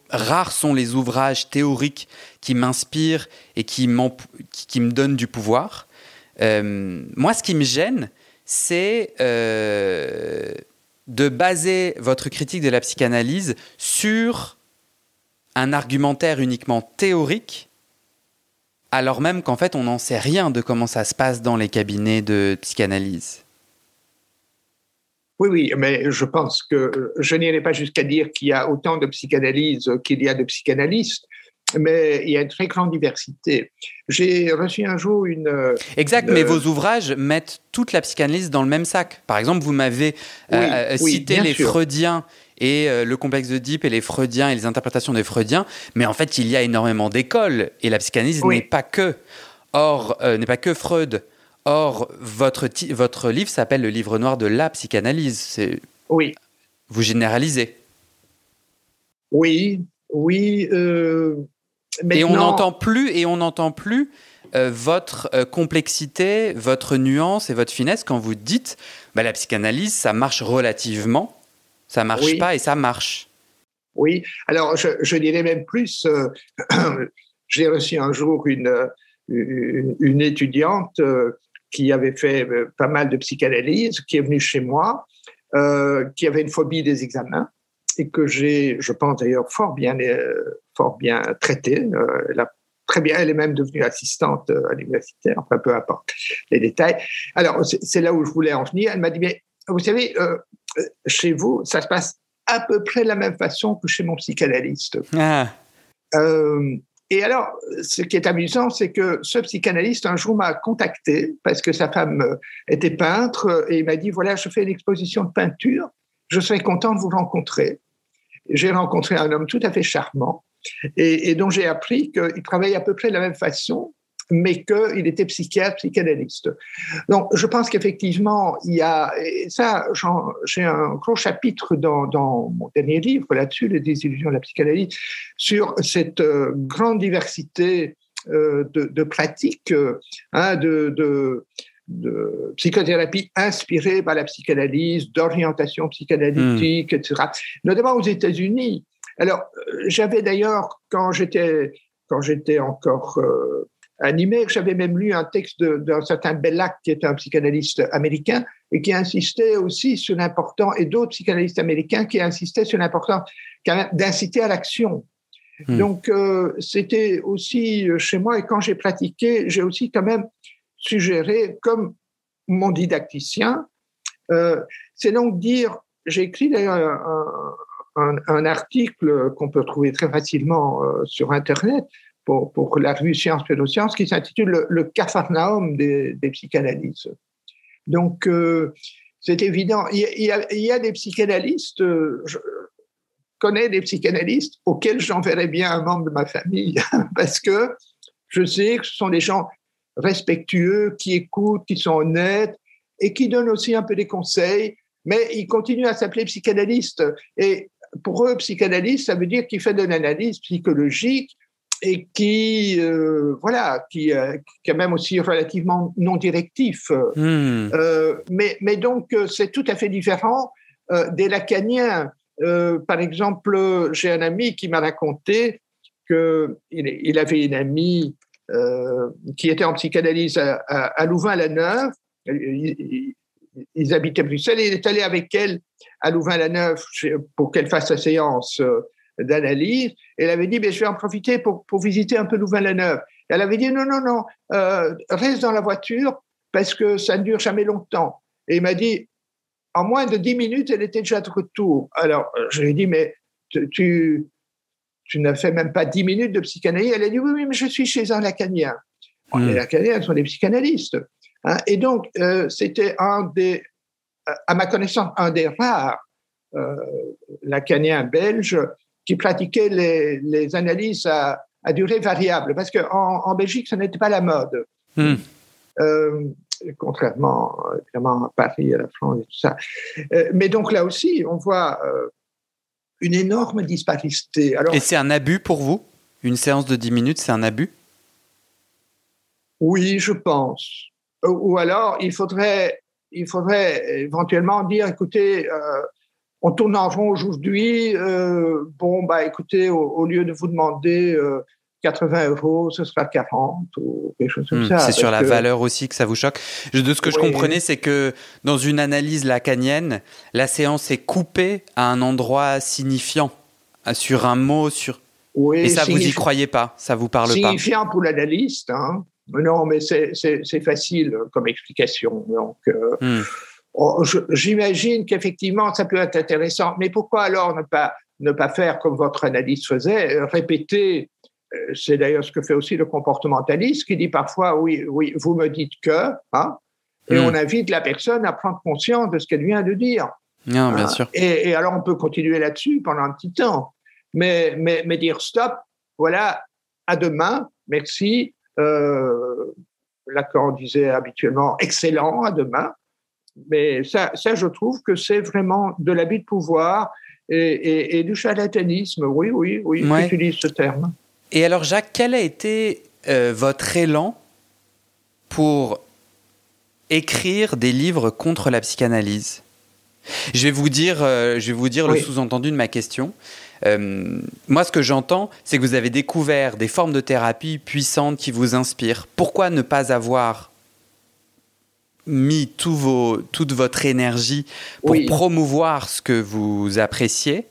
Speaker 1: rares sont les ouvrages théoriques qui m'inspirent et qui, me donnent du pouvoir. Euh, moi, ce qui me gêne, c'est euh, de baser votre critique de la psychanalyse sur un argumentaire uniquement théorique, alors même qu'en fait, on n'en sait rien de comment ça se passe dans les cabinets de psychanalyse.
Speaker 2: Oui, oui, mais je pense que je n'irai pas jusqu'à dire qu'il y a autant de psychanalyse qu'il y a de psychanalystes, mais il y a une très grande diversité. J'ai reçu un jour une...
Speaker 1: Exact, mais vos ouvrages mettent toute la psychanalyse dans le même sac. Par exemple, vous m'avez euh, euh, cité les Freudiens et euh, le complexe de Deep et les Freudiens et les interprétations des Freudiens, mais en fait, il y a énormément d'écoles et la psychanalyse n'est pas que. Or, n'est pas que Freud. Or, votre, votre livre s'appelle le livre noir de la psychanalyse.
Speaker 2: Oui.
Speaker 1: Vous généralisez.
Speaker 2: Oui, oui. Euh,
Speaker 1: et on n'entend plus, et on n'entend plus votre complexité, votre nuance et votre finesse quand vous dites bah, la psychanalyse, ça marche relativement, ça marche pas et ça marche.
Speaker 2: Oui, alors je, dirais même plus, [clears throat] j'ai reçu un jour une, une, étudiante qui avait fait pas mal de psychanalyse, qui est venue chez moi, qui avait une phobie des examens et que j'ai, je pense d'ailleurs, fort bien, euh, fort bien traité. Euh, elle a très bien, elle est même devenue assistante euh, à l'université, enfin peu importe les détails. Alors, c'est là où je voulais en venir. Elle m'a dit, mais vous savez, chez vous, ça se passe à peu près de la même façon que chez mon psychanalyste. Ah. et alors, ce qui est amusant, c'est que ce psychanalyste, un jour, m'a contacté parce que sa femme était peintre et il m'a dit, voilà, je fais une exposition de peinture, je serais content de vous rencontrer j'ai rencontré un homme tout à fait charmant et, dont j'ai appris qu'il travaillait à peu près de la même façon, mais qu'il était psychiatre, psychanalyste. Donc, je pense qu'effectivement, il y a, et ça, j'ai un gros chapitre dans, mon dernier livre là-dessus, Les désillusions de la psychanalyse, sur cette euh, grande diversité euh, de, pratiques, hein, de, de, de psychothérapie inspirée par la psychanalyse, d'orientation psychanalytique, etc., notamment aux États-Unis. Alors, euh, j'avais d'ailleurs, quand j'étais, quand j'étais encore euh, animé, j'avais même lu un texte d'un certain Bellac, qui était un psychanalyste américain, et qui insistait aussi sur l'importance, et d'autres psychanalystes américains qui insistaient sur l'importance d'inciter à l'action. Hmm. Donc, euh, c'était aussi chez moi, et quand j'ai pratiqué, j'ai aussi quand même suggérer comme mon didacticien. Euh, c'est donc dire, j'ai écrit d'ailleurs un, article qu'on peut trouver très facilement euh, sur Internet pour, pour la revue Sciences Sciences qui s'intitule Le, le des, des psychanalyses. Donc, euh, c'est évident. Il y, a, il y, a, des psychanalystes, je connais des psychanalystes auxquels j'enverrais bien un membre de ma famille [laughs] parce que je sais que ce sont des gens respectueux, qui écoutent, qui sont honnêtes et qui donnent aussi un peu des conseils, mais ils continuent à s'appeler psychanalystes. Et pour eux, psychanalyste, ça veut dire qu'il fait de l'analyse psychologique et qui, euh, voilà, qui, euh, qui, est même aussi relativement non directif. Hmm. Euh, mais, mais donc, c'est tout à fait différent des lacaniens. par exemple, j'ai un ami qui m'a raconté qu'il il avait une amie euh, qui était en psychanalyse à, Louvain-la-Neuve. Ils, habitaient Bruxelles et il est allé avec elle à Louvain-la-Neuve pour qu'elle fasse sa séance euh, d'analyse. Elle avait dit, mais je vais en profiter pour, pour visiter un peu Louvain-la-Neuve. Elle avait dit, non, non, non, euh, reste dans la voiture parce que ça ne dure jamais longtemps. Et il m'a dit, en moins de dix minutes, elle était déjà de retour. Alors, je lui ai dit, mais tu, tu n'as fait même pas dix minutes de psychanalyse. Elle a dit oui, oui, mais je suis chez un lacanien. Les lacaniens sont des psychanalystes. Hein? Et donc, euh, c'était un des, à ma connaissance, un des rares euh, lacaniens belges qui pratiquaient les, analyses à, durée variable, parce qu'en en, Belgique, ce n'était pas la mode. Hmm. Euh, contrairement évidemment à Paris, à la France et tout ça. Euh, mais donc là aussi, on voit une énorme disparité.
Speaker 1: Alors, Et c'est un abus pour vous? Une séance de 10 minutes, c'est un abus?
Speaker 2: Oui, je pense. Euh, ou alors, il faudrait, il faudrait éventuellement dire, écoutez, euh, on tourne en rond aujourd'hui, euh, bon, bah écoutez, au, lieu de vous demander 80 euros, ce sera 40 ou quelque chose comme hmm, ça.
Speaker 1: C'est sur la valeur aussi que ça vous choque. De ce que je comprenais, c'est que dans une analyse lacanienne, la séance est coupée à un endroit signifiant, sur un mot, sur. Oui, Et ça, vous y croyez pas, ça vous parle pas.
Speaker 2: Signifiant pour l'analyste, hein. Non, mais c'est facile comme explication. Donc. Euh, hmm. oh, J'imagine qu'effectivement, ça peut être intéressant. Mais pourquoi alors ne pas, ne pas faire comme votre analyste faisait, répéter euh, c'est d'ailleurs ce que fait aussi le comportementaliste, qui dit parfois, oui, oui, vous me dites que, hein, et hmm. on invite la personne à prendre conscience de ce qu'elle vient de dire.
Speaker 1: Non, bien hein. sûr.
Speaker 2: Et, alors, on peut continuer là-dessus pendant un petit temps. Mais, mais, mais dire stop, voilà, à demain, merci. Euh, Lacan disait habituellement excellent, à demain. Mais ça, ça je trouve que c'est vraiment de l'habit de pouvoir et, du charlatanisme. Oui, oui, oui, j'utilise ce terme.
Speaker 1: Et alors, Jacques, quel a été euh, votre élan pour écrire des livres contre la psychanalyse? Je vais vous dire, euh, je vais vous dire le sous-entendu de ma question. Euh, moi, ce que j'entends, c'est que vous avez découvert des formes de thérapie puissantes qui vous inspirent. Pourquoi ne pas avoir mis tout vos, toute votre énergie pour promouvoir ce que vous appréciez?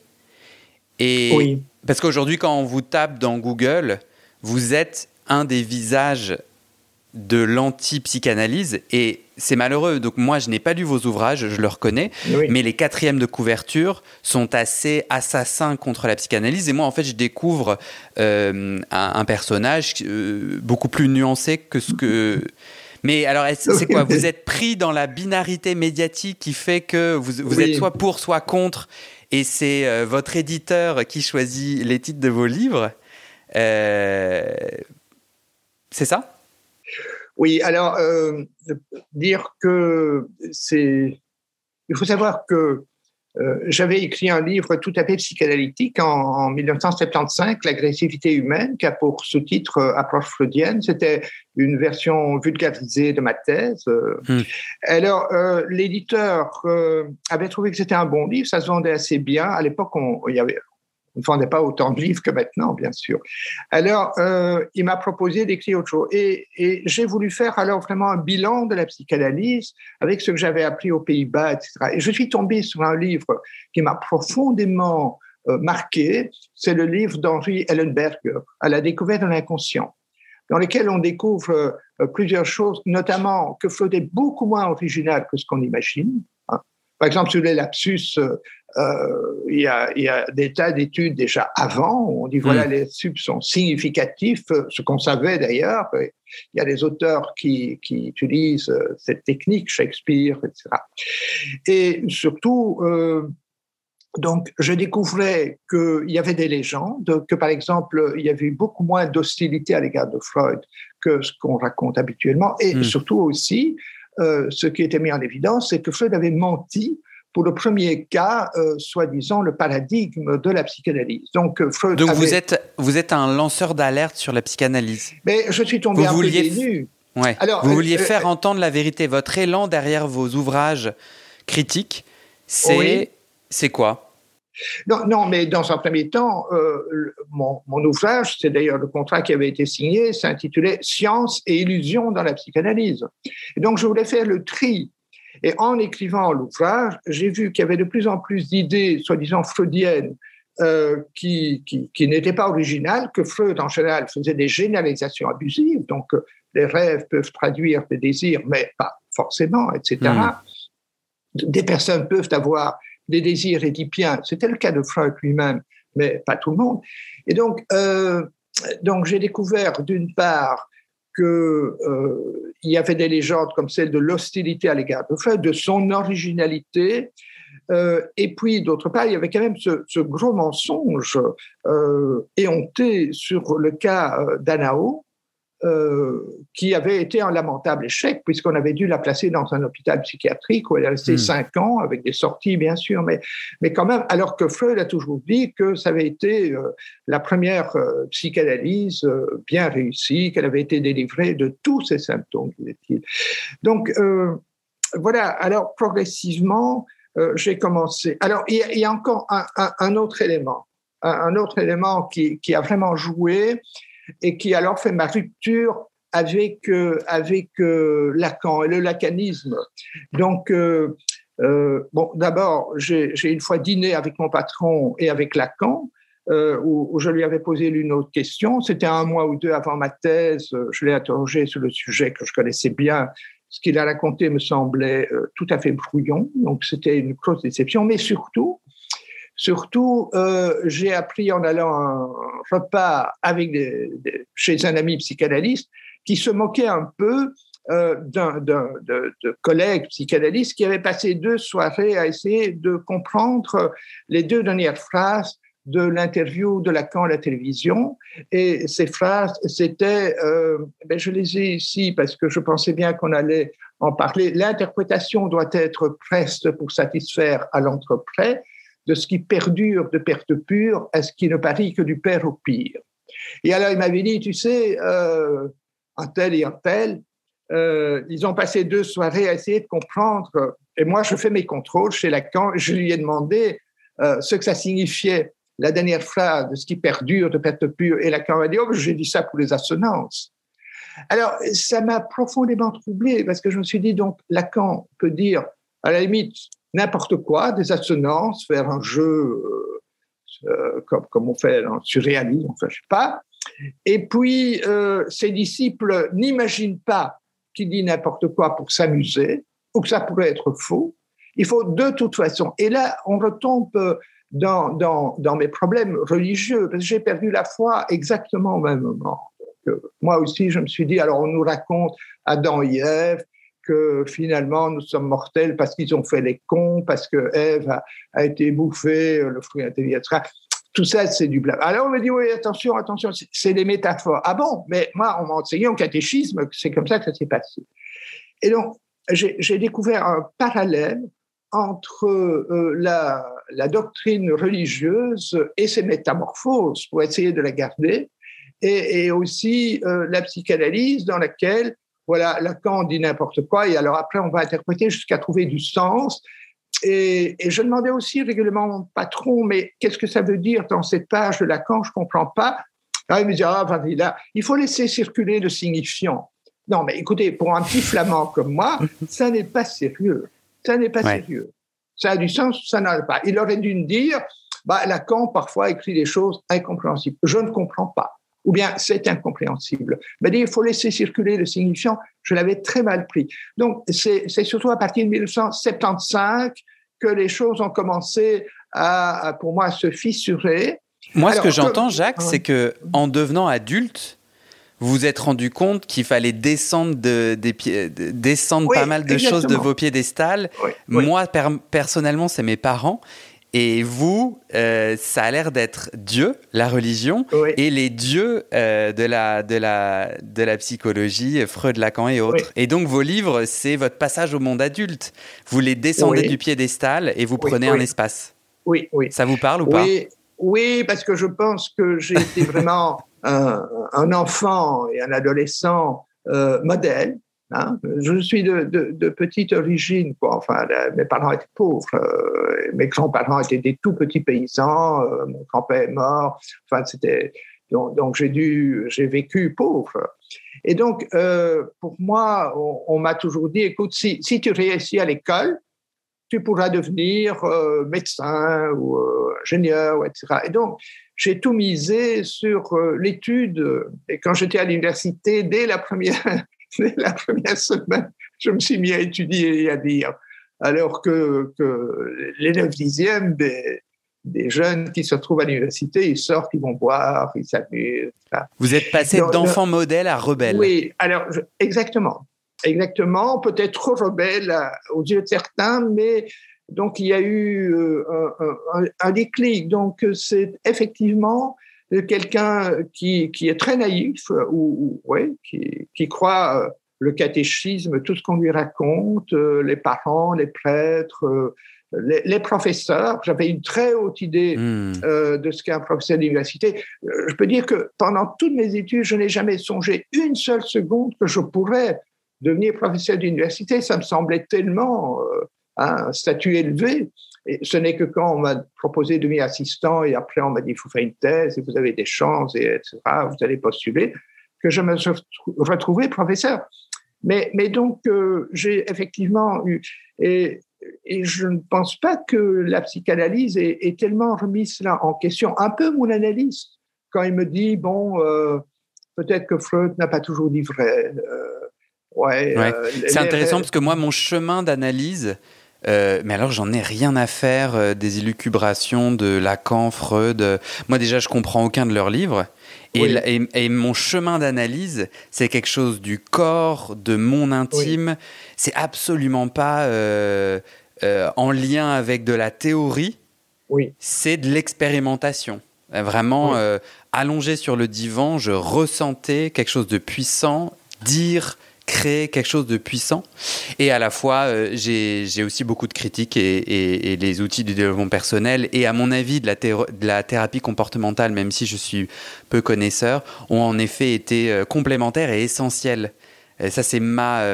Speaker 1: Et parce qu'aujourd'hui, quand on vous tape dans Google, vous êtes un des visages de l'anti-psychanalyse et c'est malheureux. Donc moi, je n'ai pas lu vos ouvrages, je le reconnais, mais les quatrièmes de couverture sont assez assassins contre la psychanalyse. Et moi, en fait, je découvre euh, un, personnage euh, beaucoup plus nuancé que ce que... [laughs] Mais alors, c'est quoi? Vous êtes pris dans la binarité médiatique qui fait que vous, êtes soit pour, soit contre, et c'est euh, votre éditeur qui choisit les titres de vos livres? c'est ça?
Speaker 2: Oui, alors, euh, dire que c'est. Il faut savoir que euh, j'avais écrit un livre tout à fait psychanalytique en, 1975, L'agressivité humaine, qui a pour sous-titre euh, Approche freudienne. C'était une version vulgarisée de ma thèse. Hmm. Alors, l'éditeur avait trouvé que c'était un bon livre, ça se vendait assez bien. À l'époque, il avait ne vendait pas autant de livres que maintenant, bien sûr. Alors, euh, il m'a proposé d'écrire autre chose. Et, j'ai voulu faire alors vraiment un bilan de la psychanalyse avec ce que j'avais appris aux Pays-Bas, etc. Et je suis tombé sur un livre qui m'a profondément euh, marqué. C'est le livre d'Henri Ellenberger, À la découverte de l'inconscient dans lequel on découvre euh, plusieurs choses, notamment que Freud est beaucoup moins original que ce qu'on imagine. Hein. Par exemple, sur les lapsus, il, y a, il, y a, des tas d'études déjà avant. Où on dit voilà, hmm. les subs sont significatifs, ce qu'on savait d'ailleurs. Il y a des auteurs qui, qui, utilisent euh, cette technique, Shakespeare, etc. Et surtout, euh, donc, je découvrais qu'il y avait des légendes, que par exemple, il y avait eu beaucoup moins d'hostilité à l'égard de Freud que ce qu'on raconte habituellement. Et hmm. surtout aussi, euh, ce qui était mis en évidence, c'est que Freud avait menti pour le premier cas, euh, soi-disant, le paradigme de la psychanalyse.
Speaker 1: Donc, euh, Freud Donc vous, êtes, vous êtes un lanceur d'alerte sur la psychanalyse.
Speaker 2: Mais je suis tombé vous un vouliez
Speaker 1: peu ouais. Alors, vous vouliez euh, faire entendre la vérité. Votre élan derrière vos ouvrages critiques, c'est c'est quoi?
Speaker 2: Non, non, mais dans un premier temps, mon, mon, ouvrage, c'est d'ailleurs le contrat qui avait été signé, s'intitulait Science et illusion dans la psychanalyse. Et donc, je voulais faire le tri et en écrivant l'ouvrage, j'ai vu qu'il y avait de plus en plus d'idées, soi-disant freudiennes, euh, qui, qui, n'étaient pas originales, que Freud, en général, faisait des généralisations abusives. Donc, euh, les rêves peuvent traduire des désirs, mais pas forcément, etc. Hmm. Des personnes peuvent avoir des désirs édipiens. C'était le cas de Freud lui-même, mais pas tout le monde. Et donc, euh, donc j'ai découvert, d'une part, qu'il euh, y avait des légendes comme celle de l'hostilité à l'égard de de son originalité, euh, et puis d'autre part, il y avait quand même ce, gros mensonge euh, éhonté sur le cas d'Anao, euh, qui avait été un lamentable échec, puisqu'on avait dû la placer dans un hôpital psychiatrique où elle est restée hmm. cinq ans, avec des sorties, bien sûr, mais, mais quand même, alors que Freud a toujours dit que ça avait été euh, la première euh, psychanalyse bien réussie, qu'elle avait été délivrée de tous ses symptômes, disait-il. Donc, voilà, alors progressivement, j'ai commencé. Alors, il y, a encore un, autre élément, un, autre élément qui, qui a vraiment joué, et qui alors fait ma rupture avec, euh, avec euh, Lacan et le lacanisme. Donc, euh, bon, d'abord, j'ai une fois dîné avec mon patron et avec Lacan, où, je lui avais posé l'une autre question. C'était un mois ou deux avant ma thèse. Je l'ai interrogé sur le sujet que je connaissais bien. Ce qu'il a raconté me semblait tout à fait brouillon, donc c'était une grosse déception. Mais surtout, Surtout, euh, j'ai appris en allant un repas avec chez un ami psychanalyste qui se moquait un peu euh, d'un de, de collègues psychanalystes qui avait passé deux soirées à essayer de comprendre les deux dernières phrases de l'interview de Lacan à la télévision. Et ces phrases, c'était, euh, ben je les ai ici parce que je pensais bien qu'on allait en parler. L'interprétation doit être preste pour satisfaire à l'entreprès de ce qui perdure de perte pure à ce qui ne parie que du père au pire. Et alors il m'avait dit, tu sais, euh, un tel et un tel, euh, ils ont passé deux soirées à essayer de comprendre. Et moi, je fais mes contrôles chez Lacan. Je lui ai demandé euh, ce que ça signifiait la dernière phrase de ce qui perdure, de perte pure. Et Lacan m'a dit, oh, j'ai dit ça pour les assonances. Alors, ça m'a profondément troublé parce que je me suis dit, donc, Lacan peut dire, à la limite, n'importe quoi, des assonances, faire un jeu euh, euh, comme, comme on fait en surréalisme, enfin, je sais pas. Et puis, euh, ses disciples n'imaginent pas qu'il dit n'importe quoi pour s'amuser ou que ça pourrait être faux. Il faut de toute façon. Et là, on retombe dans, dans, dans mes problèmes religieux, parce que j'ai perdu la foi exactement au même moment. moi aussi, je me suis dit, alors on nous raconte Adam et Ève, que finalement nous sommes mortels parce qu'ils ont fait les cons, parce que Ève a, été bouffée, le fruit intelligent, etc. Tout ça, c'est du blabla. Alors on me dit, oui, attention, attention, c'est des métaphores. Ah bon? Mais moi, on m'a enseigné en catéchisme que c'est comme ça que ça s'est passé. Et donc, j'ai découvert un parallèle entre euh, la, doctrine religieuse et ses métamorphoses pour essayer de la garder, et, et aussi euh, la psychanalyse dans laquelle voilà, Lacan dit n'importe quoi, et alors après, on va interpréter jusqu'à trouver du sens. Et, je demandais aussi régulièrement à mon patron, mais qu'est-ce que ça veut dire dans cette page de Lacan? Je comprends pas. Ah, il me dit, ah, il faut laisser circuler le signifiant. Non, mais écoutez, pour un petit flamand comme moi, [laughs] ça n'est pas sérieux. Ça n'est pas sérieux. Ça a du sens, ça n'en a pas. Il aurait dû me dire, bah, Lacan parfois écrit des choses incompréhensibles. Je ne comprends pas ou bien c'est incompréhensible. Mais il faut laisser circuler le signifiant. Je l'avais très mal pris. Donc, c'est surtout à partir de 1975 que les choses ont commencé à, pour moi, à se fissurer.
Speaker 1: Moi, ce que j'entends, Jacques, c'est que en devenant adulte, vous vous êtes rendu compte qu'il fallait descendre, de, des pieds, descendre pas mal de choses de vos piédestals. Moi, personnellement, c'est mes parents. Et vous, euh, ça a l'air d'être Dieu, la religion, et les dieux euh, de, la, de, la, de la psychologie, Freud, Lacan et autres. Et donc vos livres, c'est votre passage au monde adulte. Vous les descendez du piédestal et vous prenez un espace.
Speaker 2: Oui, oui.
Speaker 1: Ça vous parle ou pas
Speaker 2: Oui, parce que je pense que j'ai été vraiment [laughs] un, un, enfant et un adolescent euh, modèle Hein? je suis de, petite origine, quoi. Enfin, mes parents étaient pauvres, euh, mes grands-parents étaient des tout petits paysans, euh, mon grand-père est mort. Enfin, c'était donc, j'ai dû, j'ai vécu pauvre. Et donc, euh, pour moi, on, m'a toujours dit, écoute, si, si tu réussis à l'école, tu pourras devenir médecin ou ingénieur, etc. Et donc, j'ai tout misé sur l'étude. Et quand j'étais à l'université, dès la première la première semaine, je me suis mis à étudier et à dire, alors que, que les 9 dixièmes des, des jeunes qui se retrouvent à l'université, ils sortent, ils vont boire, ils s'amusent.
Speaker 1: Vous êtes passé d'enfant modèle à rebelle.
Speaker 2: Oui, alors exactement. Exactement, peut-être trop rebelle aux yeux de certains, mais donc il y a eu euh, un, un, déclic. Donc c'est effectivement quelqu'un qui, qui, est très naïf ou, ouais, qui, qui, croit euh, le catéchisme, tout ce qu'on lui raconte, euh, les parents, les prêtres, euh, les, professeurs. J'avais une très haute idée hmm. de ce qu'est un professeur d'université. Je peux dire que pendant toutes mes études, je n'ai jamais songé une seule seconde que je pourrais devenir professeur d'université. Ça me semblait tellement un statut élevé. Et ce n'est que quand on m'a proposé de devenir assistant et après on m'a dit il faut faire une thèse et vous avez des chances et etc. Vous allez postuler que je me suis retrouvé professeur. Mais, mais donc euh, j'ai effectivement eu et, et, je ne pense pas que la psychanalyse est, tellement remise là en question. Un peu mon analyste quand il me dit bon euh, peut-être que Freud n'a pas toujours dit vrai. Euh,
Speaker 1: ouais. C'est intéressant parce que moi mon chemin d'analyse euh, mais alors, j'en ai rien à faire euh, des élucubrations de Lacan, Freud. Moi, déjà, je comprends aucun de leurs livres. Et, mon chemin d'analyse, c'est quelque chose du corps, de mon intime. C'est absolument pas euh, en lien avec de la théorie.
Speaker 2: Oui.
Speaker 1: C'est de l'expérimentation. Vraiment, allongé sur le divan, je ressentais quelque chose de puissant, dire créer quelque chose de puissant. Et à la fois, euh, j'ai aussi beaucoup de critiques et, les outils du développement personnel et à mon avis de la, de la, thérapie comportementale, même si je suis peu connaisseur, ont en effet été euh, complémentaires et essentiels Et ça, c'est ma.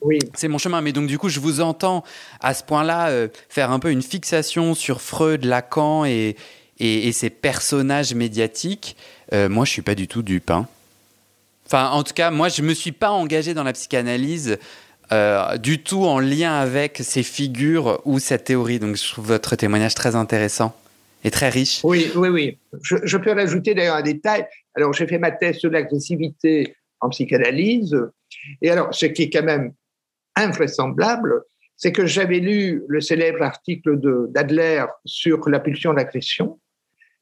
Speaker 1: oui. C'est mon chemin. Mais donc, du coup, je vous entends à ce point-là faire un peu une fixation sur Freud, Lacan et, et, et ces personnages médiatiques. moi, je suis pas du tout du pain. Enfin, en tout cas, moi, je me suis pas engagé dans la psychanalyse euh, du tout en lien avec ces figures ou cette théorie. Donc, je trouve votre témoignage très intéressant et très riche.
Speaker 2: Oui, oui, oui. Je, peux rajouter d'ailleurs un détail. Alors, j'ai fait ma thèse sur l'agressivité en psychanalyse. Et alors, ce qui est quand même invraisemblable, c'est que j'avais lu le célèbre article d'Adler sur la pulsion d'agression.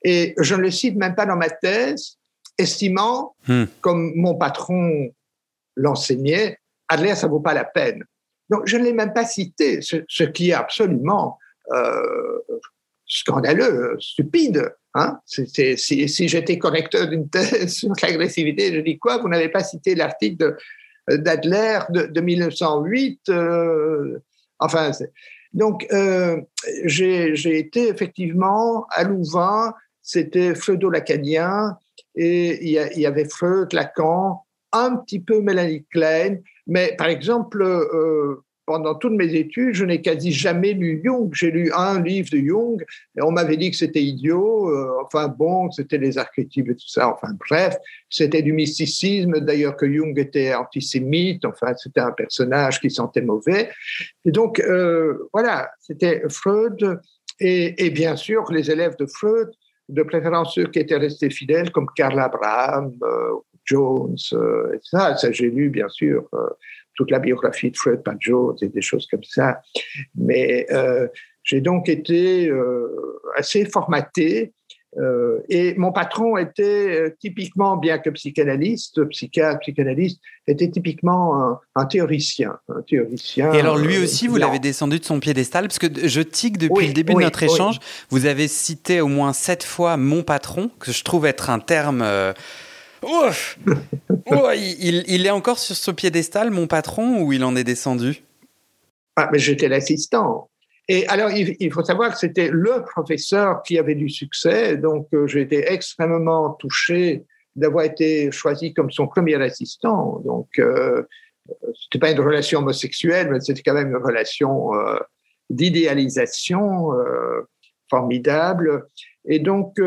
Speaker 2: Et je ne le cite même pas dans ma thèse estimant, hmm. comme mon patron l'enseignait, Adler, ça vaut pas la peine. Donc, je ne l'ai même pas cité, ce, qui est absolument euh, scandaleux, stupide. Hein si, si j'étais correcteur d'une thèse [laughs] sur l'agressivité, je dis quoi? Vous n'avez pas cité l'article d'Adler de, 1908 euh, Enfin, donc, euh, j'ai été effectivement à Louvain, c'était freudo-lacanien, et il y, avait Freud, Lacan, un petit peu Mélanie Klein, mais par exemple, euh, pendant toutes mes études, je n'ai quasi jamais lu Jung. J'ai lu un livre de Jung et on m'avait dit que c'était idiot. Euh, enfin bon, c'était les archétypes et tout ça. Enfin bref, c'était du mysticisme. D'ailleurs que Jung était antisémite. Enfin, c'était un personnage qui sentait mauvais. Et donc euh, voilà, c'était Freud et, et, bien sûr les élèves de Freud de préférence ceux qui étaient restés fidèles, comme Karl Abraham, euh, Jones, euh, et ça. Ça, j'ai lu, bien sûr, euh, toute la biographie de Fred par Jones et des choses comme ça. Mais j'ai donc été assez formaté euh, et mon patron était euh, typiquement, bien que psychanalyste, psychiatre, psychanalyste, était typiquement un, théoricien, un théoricien.
Speaker 1: Et alors lui euh, aussi, vous l'avez descendu de son piédestal, parce que je tique depuis le début de notre échange. Vous avez cité au moins sept fois mon patron, que je trouve être un terme. Ouf [laughs] il, il, est encore sur ce piédestal, mon patron, ou il en est descendu?
Speaker 2: Ah, mais j'étais l'assistant. Et alors, il, faut savoir que c'était le professeur qui avait du succès, donc euh, j'ai été extrêmement touché d'avoir été choisi comme son premier assistant. Donc, euh, c'était pas une relation homosexuelle, mais c'était quand même une relation euh, d'idéalisation euh, formidable. Et donc,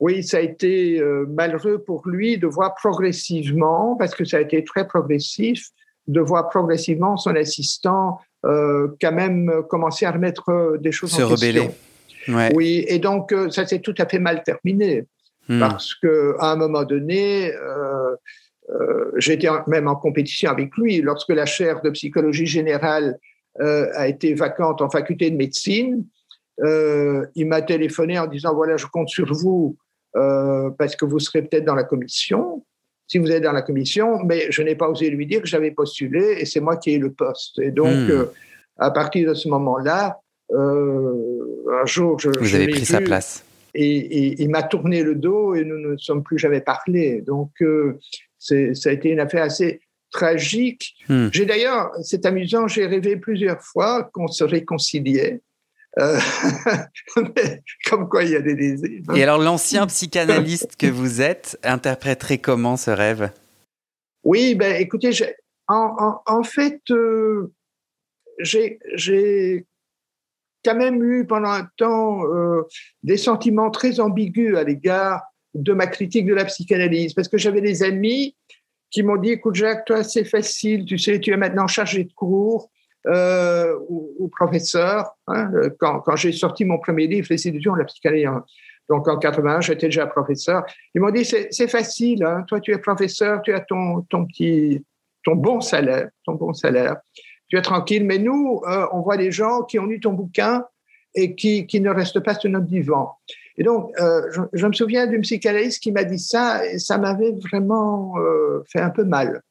Speaker 2: oui, ça a été malheureux pour lui de voir progressivement, parce que ça a été très progressif, de voir progressivement son assistant euh, quand même commencé à remettre euh, des choses
Speaker 1: Se
Speaker 2: en
Speaker 1: rebeller.
Speaker 2: question. Oui, et donc euh, ça s'est tout à fait mal terminé hmm. parce que à un moment donné, euh, euh, j'étais même en compétition avec lui lorsque la chaire de psychologie générale euh, a été vacante en faculté de médecine. il m'a téléphoné en disant voilà, je compte sur vous parce que vous serez peut-être dans la commission si vous êtes dans la commission, mais je n'ai pas osé lui dire que j'avais postulé et c'est moi qui ai le poste. Et donc, hmm. euh, à partir de ce moment-là, euh, un jour, je.
Speaker 1: Vous avez pris sa place.
Speaker 2: Et, il m'a tourné le dos et nous ne sommes plus jamais parlé. Donc, euh, ça a été une affaire assez tragique. Hmm. J'ai d'ailleurs, c'est amusant, j'ai rêvé plusieurs fois qu'on se réconciliait. Euh, [laughs] comme quoi il y a des désirs.
Speaker 1: Et alors l'ancien psychanalyste que vous êtes interpréterait comment ce rêve?
Speaker 2: Oui, ben écoutez, en, en, fait, euh, j'ai quand même eu pendant un temps euh, des sentiments très ambigus à l'égard de ma critique de la psychanalyse, parce que j'avais des amis qui m'ont dit, écoute Jacques, toi c'est facile, tu sais, tu es maintenant chargé de cours, euh, professeur. Hein, quand, j'ai sorti mon premier livre, Les étudiants de la psychanalyse, donc en 80, j'étais déjà professeur. Ils m'ont dit c'est facile, hein, toi tu es professeur, tu as ton, petit, ton bon salaire, ton bon salaire, tu es tranquille. Mais nous, euh, on voit des gens qui ont lu ton bouquin et qui, ne restent pas sur notre divan. Et donc, euh, je, je, me souviens d'une psychanalyste qui m'a dit ça et ça m'avait vraiment euh, fait un peu mal.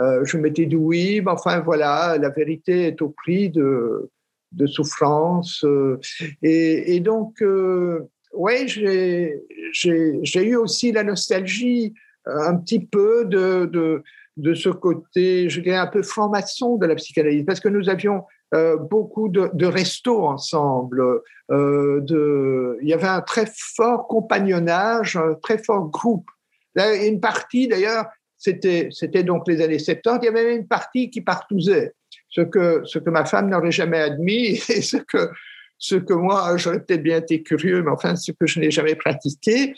Speaker 2: Euh, je m'étais dit oui, mais enfin voilà, la vérité est au prix de, de souffrance. Euh, et, donc, euh, ouais, j'ai eu aussi la nostalgie un petit peu de, de, de ce côté, je dirais, un peu franc-maçon de la psychanalyse, parce que nous avions euh, beaucoup de, de restos ensemble. Euh, de, il y avait un très fort compagnonnage, un très fort groupe. Une partie, d'ailleurs, c'était, donc les années 70. Il y avait même une partie qui partousait, ce que, ce que ma femme n'aurait jamais admis [laughs] et ce que, ce que moi, j'aurais peut-être bien été curieux, mais enfin, ce que je n'ai jamais pratiqué.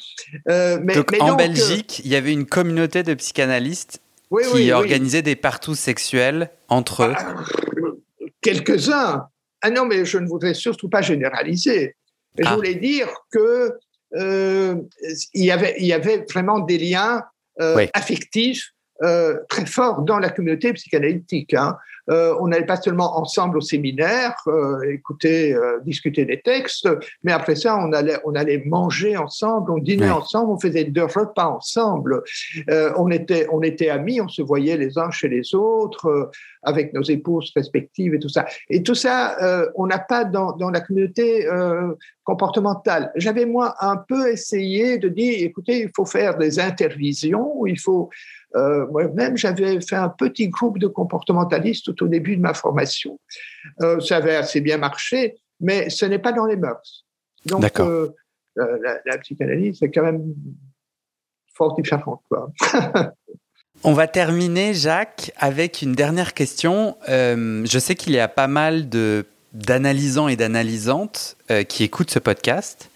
Speaker 1: Euh, mais, donc, en Belgique, il y avait une communauté de psychanalystes qui organisaient des partous sexuels entre eux. Ah,
Speaker 2: quelques-uns. Ah non, mais je ne voudrais surtout pas généraliser. Je ah. voulais dire que euh, il, y avait, il y avait vraiment des liens euh, affectifs euh, très forts dans la communauté psychanalytique. Hein. Euh, on n'allait pas seulement ensemble au séminaire, euh, écouter, euh, discuter des textes, mais après ça, on allait, on allait manger ensemble, on dînait ensemble, on faisait deux repas ensemble. on était, on était amis, on se voyait les uns chez les autres, avec nos épouses respectives et tout ça. Et tout ça, on n'a pas dans, dans la communauté comportementale. J'avais moi un peu essayé de dire, écoutez, il faut faire des intervisions, il faut euh, moi-même, j'avais fait un petit groupe de comportementalistes tout au début de ma formation. Euh, ça avait assez bien marché, mais ce n'est pas dans les mœurs. Donc, euh, la, psychanalyse, c'est quand même fort différent. Quoi. [laughs]
Speaker 1: On va terminer, Jacques, avec une dernière question. je sais qu'il y a pas mal de d'analysants et d'analysantes qui écoutent ce podcast.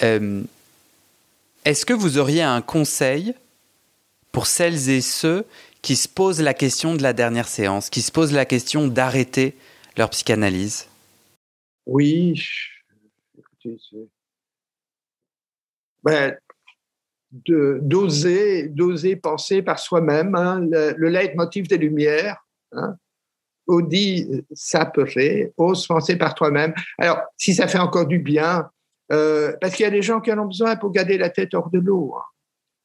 Speaker 1: Est-ce que vous auriez un conseil pour celles et ceux qui se posent la question de la dernière séance, qui se posent la question d'arrêter leur psychanalyse
Speaker 2: Oui, ben, d'oser, d'oser penser par soi-même, hein, le, le leitmotiv des Lumières. Hein, Audi s'appeler, ose penser par toi-même. Alors, si ça fait encore du bien, euh, parce qu'il y a des gens qui en ont besoin pour garder la tête hors de l'eau. Hein.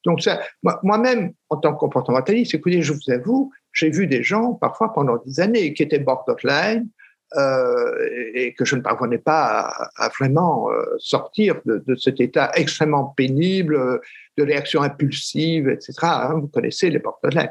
Speaker 2: Donc ça, moi-même, en tant que comportementaliste, écoutez, je vous avoue, j'ai vu des gens, parfois pendant des années, qui étaient borderline euh, et que je ne parvenais pas à, vraiment euh, sortir de, cet état extrêmement pénible euh, de réaction impulsive, etc. Hein, vous connaissez les borderline.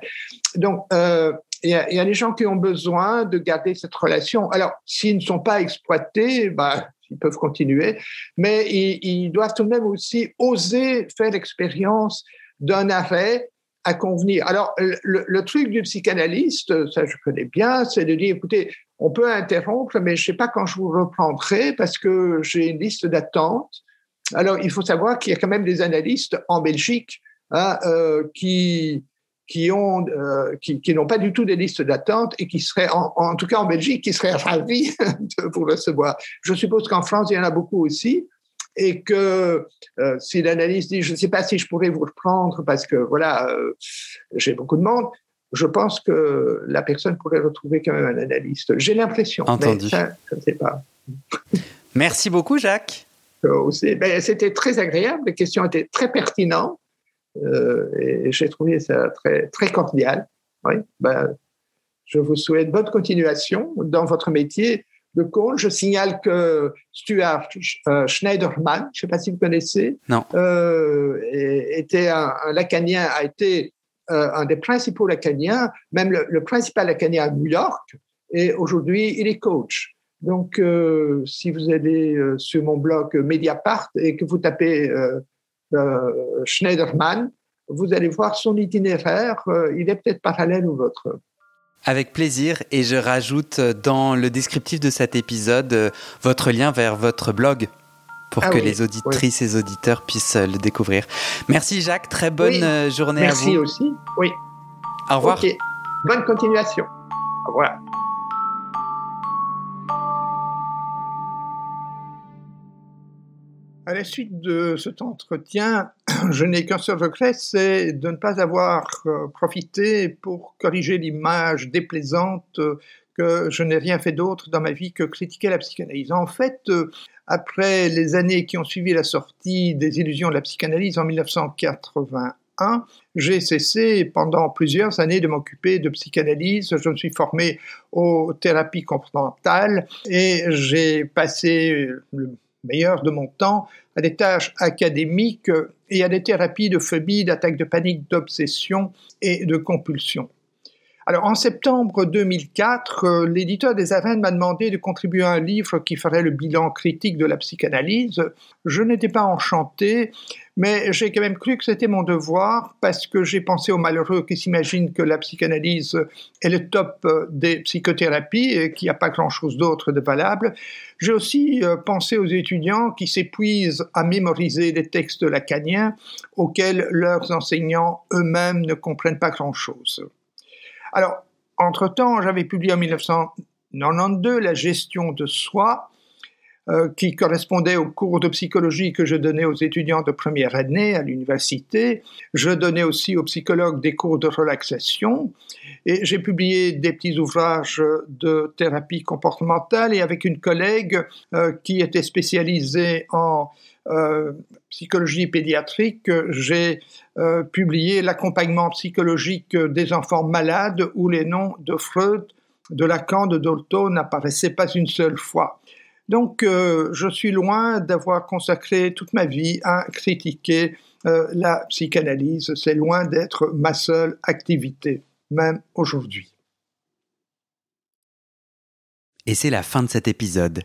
Speaker 2: Donc, euh, il y, a, y, a des gens qui ont besoin de garder cette relation. Alors, s'ils ne sont pas exploités, bah, ils peuvent continuer, mais ils, doivent tout de même aussi oser faire l'expérience d'un arrêt à convenir. Alors, le, truc du psychanalyste, ça je connais bien, c'est de dire, écoutez, on peut interrompre, mais je ne sais pas quand je vous reprendrai parce que j'ai une liste d'attente. Alors, il faut savoir qu'il y a quand même des analystes en Belgique hein, euh, euh, qui, qui n'ont pas du tout des listes d'attente et qui seraient en, en, tout cas en Belgique qui seraient [laughs] ravis de vous recevoir. Je suppose qu'en France il y en a beaucoup aussi et que euh, si l'analyste dit je ne sais pas si je pourrais vous reprendre parce que voilà euh, j'ai beaucoup de monde, je pense que la personne pourrait retrouver quand même un analyste. J'ai l'impression.
Speaker 1: Entendu.
Speaker 2: Mais je ne sais pas. [laughs]
Speaker 1: Merci beaucoup, Jacques.
Speaker 2: Ben, C'était très agréable. Les questions étaient très pertinentes. Euh, et j'ai trouvé ça très, très cordial. Oui, ben, je vous souhaite bonne continuation dans votre métier de. Je signale que Stuart euh, Schneiderman, je ne sais pas si vous connaissez,
Speaker 1: non.
Speaker 2: Euh, était un, lacanien, a été euh, un des principaux lacaniens, même le, principal lacanien à New York, et aujourd'hui il est coach. Donc, si vous allez sur mon blog Mediapart et que vous tapez Schneiderman, vous allez voir son itinéraire. il est peut-être parallèle au vôtre.
Speaker 1: Avec plaisir et je rajoute dans le descriptif de cet épisode euh, votre lien vers votre blog pour ah que les auditrices et auditeurs puissent euh, le découvrir. Merci Jacques, très bonne euh, journée
Speaker 2: à
Speaker 1: vous.
Speaker 2: Merci aussi, oui.
Speaker 1: Au revoir.
Speaker 2: Bonne continuation. Au revoir. À la suite de cet entretien, [clears throat] je n'ai qu'un seul regret, c'est de ne pas avoir euh, profité pour corriger l'image déplaisante que je n'ai rien fait d'autre dans ma vie que critiquer la psychanalyse. En fait, euh, après les années qui ont suivi la sortie des illusions de la psychanalyse en 1981, j'ai cessé pendant plusieurs années de m'occuper de psychanalyse. Je me suis formé aux thérapies comportementales et j'ai passé meilleur de mon temps à des tâches académiques et à des thérapies de phobie, d'attaques de panique, d'obsession et de compulsion. Alors en septembre 2004, euh, l'éditeur des Avennes m'a demandé de contribuer à un livre qui ferait le bilan critique de la psychanalyse. Je n'étais pas enchanté, mais j'ai quand même cru que c'était mon devoir parce que j'ai pensé aux malheureux qui s'imaginent que la psychanalyse est le top euh, des psychothérapies et qu'il n'y a pas grand-chose d'autre de valable. J'ai aussi euh, pensé aux étudiants qui s'épuisent à mémoriser des textes lacaniens auxquels leurs enseignants eux-mêmes ne comprennent pas grand-chose. Alors, entre-temps, j'avais publié en 1992 La gestion de soi, euh, qui correspondait au cours de psychologie que je donnais aux étudiants de première année à l'université. Je donnais aussi aux psychologues des cours de relaxation et j'ai publié des petits ouvrages de thérapie comportementale et avec une collègue euh, qui était spécialisée en psychologie pédiatrique, j'ai publié l'accompagnement psychologique des enfants malades où les noms de Freud, de Lacan, de Dolto n'apparaissaient pas une seule fois. Donc, euh, je suis loin d'avoir consacré toute ma vie à critiquer euh, la psychanalyse. C'est loin d'être ma seule activité, même aujourd'hui.
Speaker 1: Et c'est la fin de cet épisode.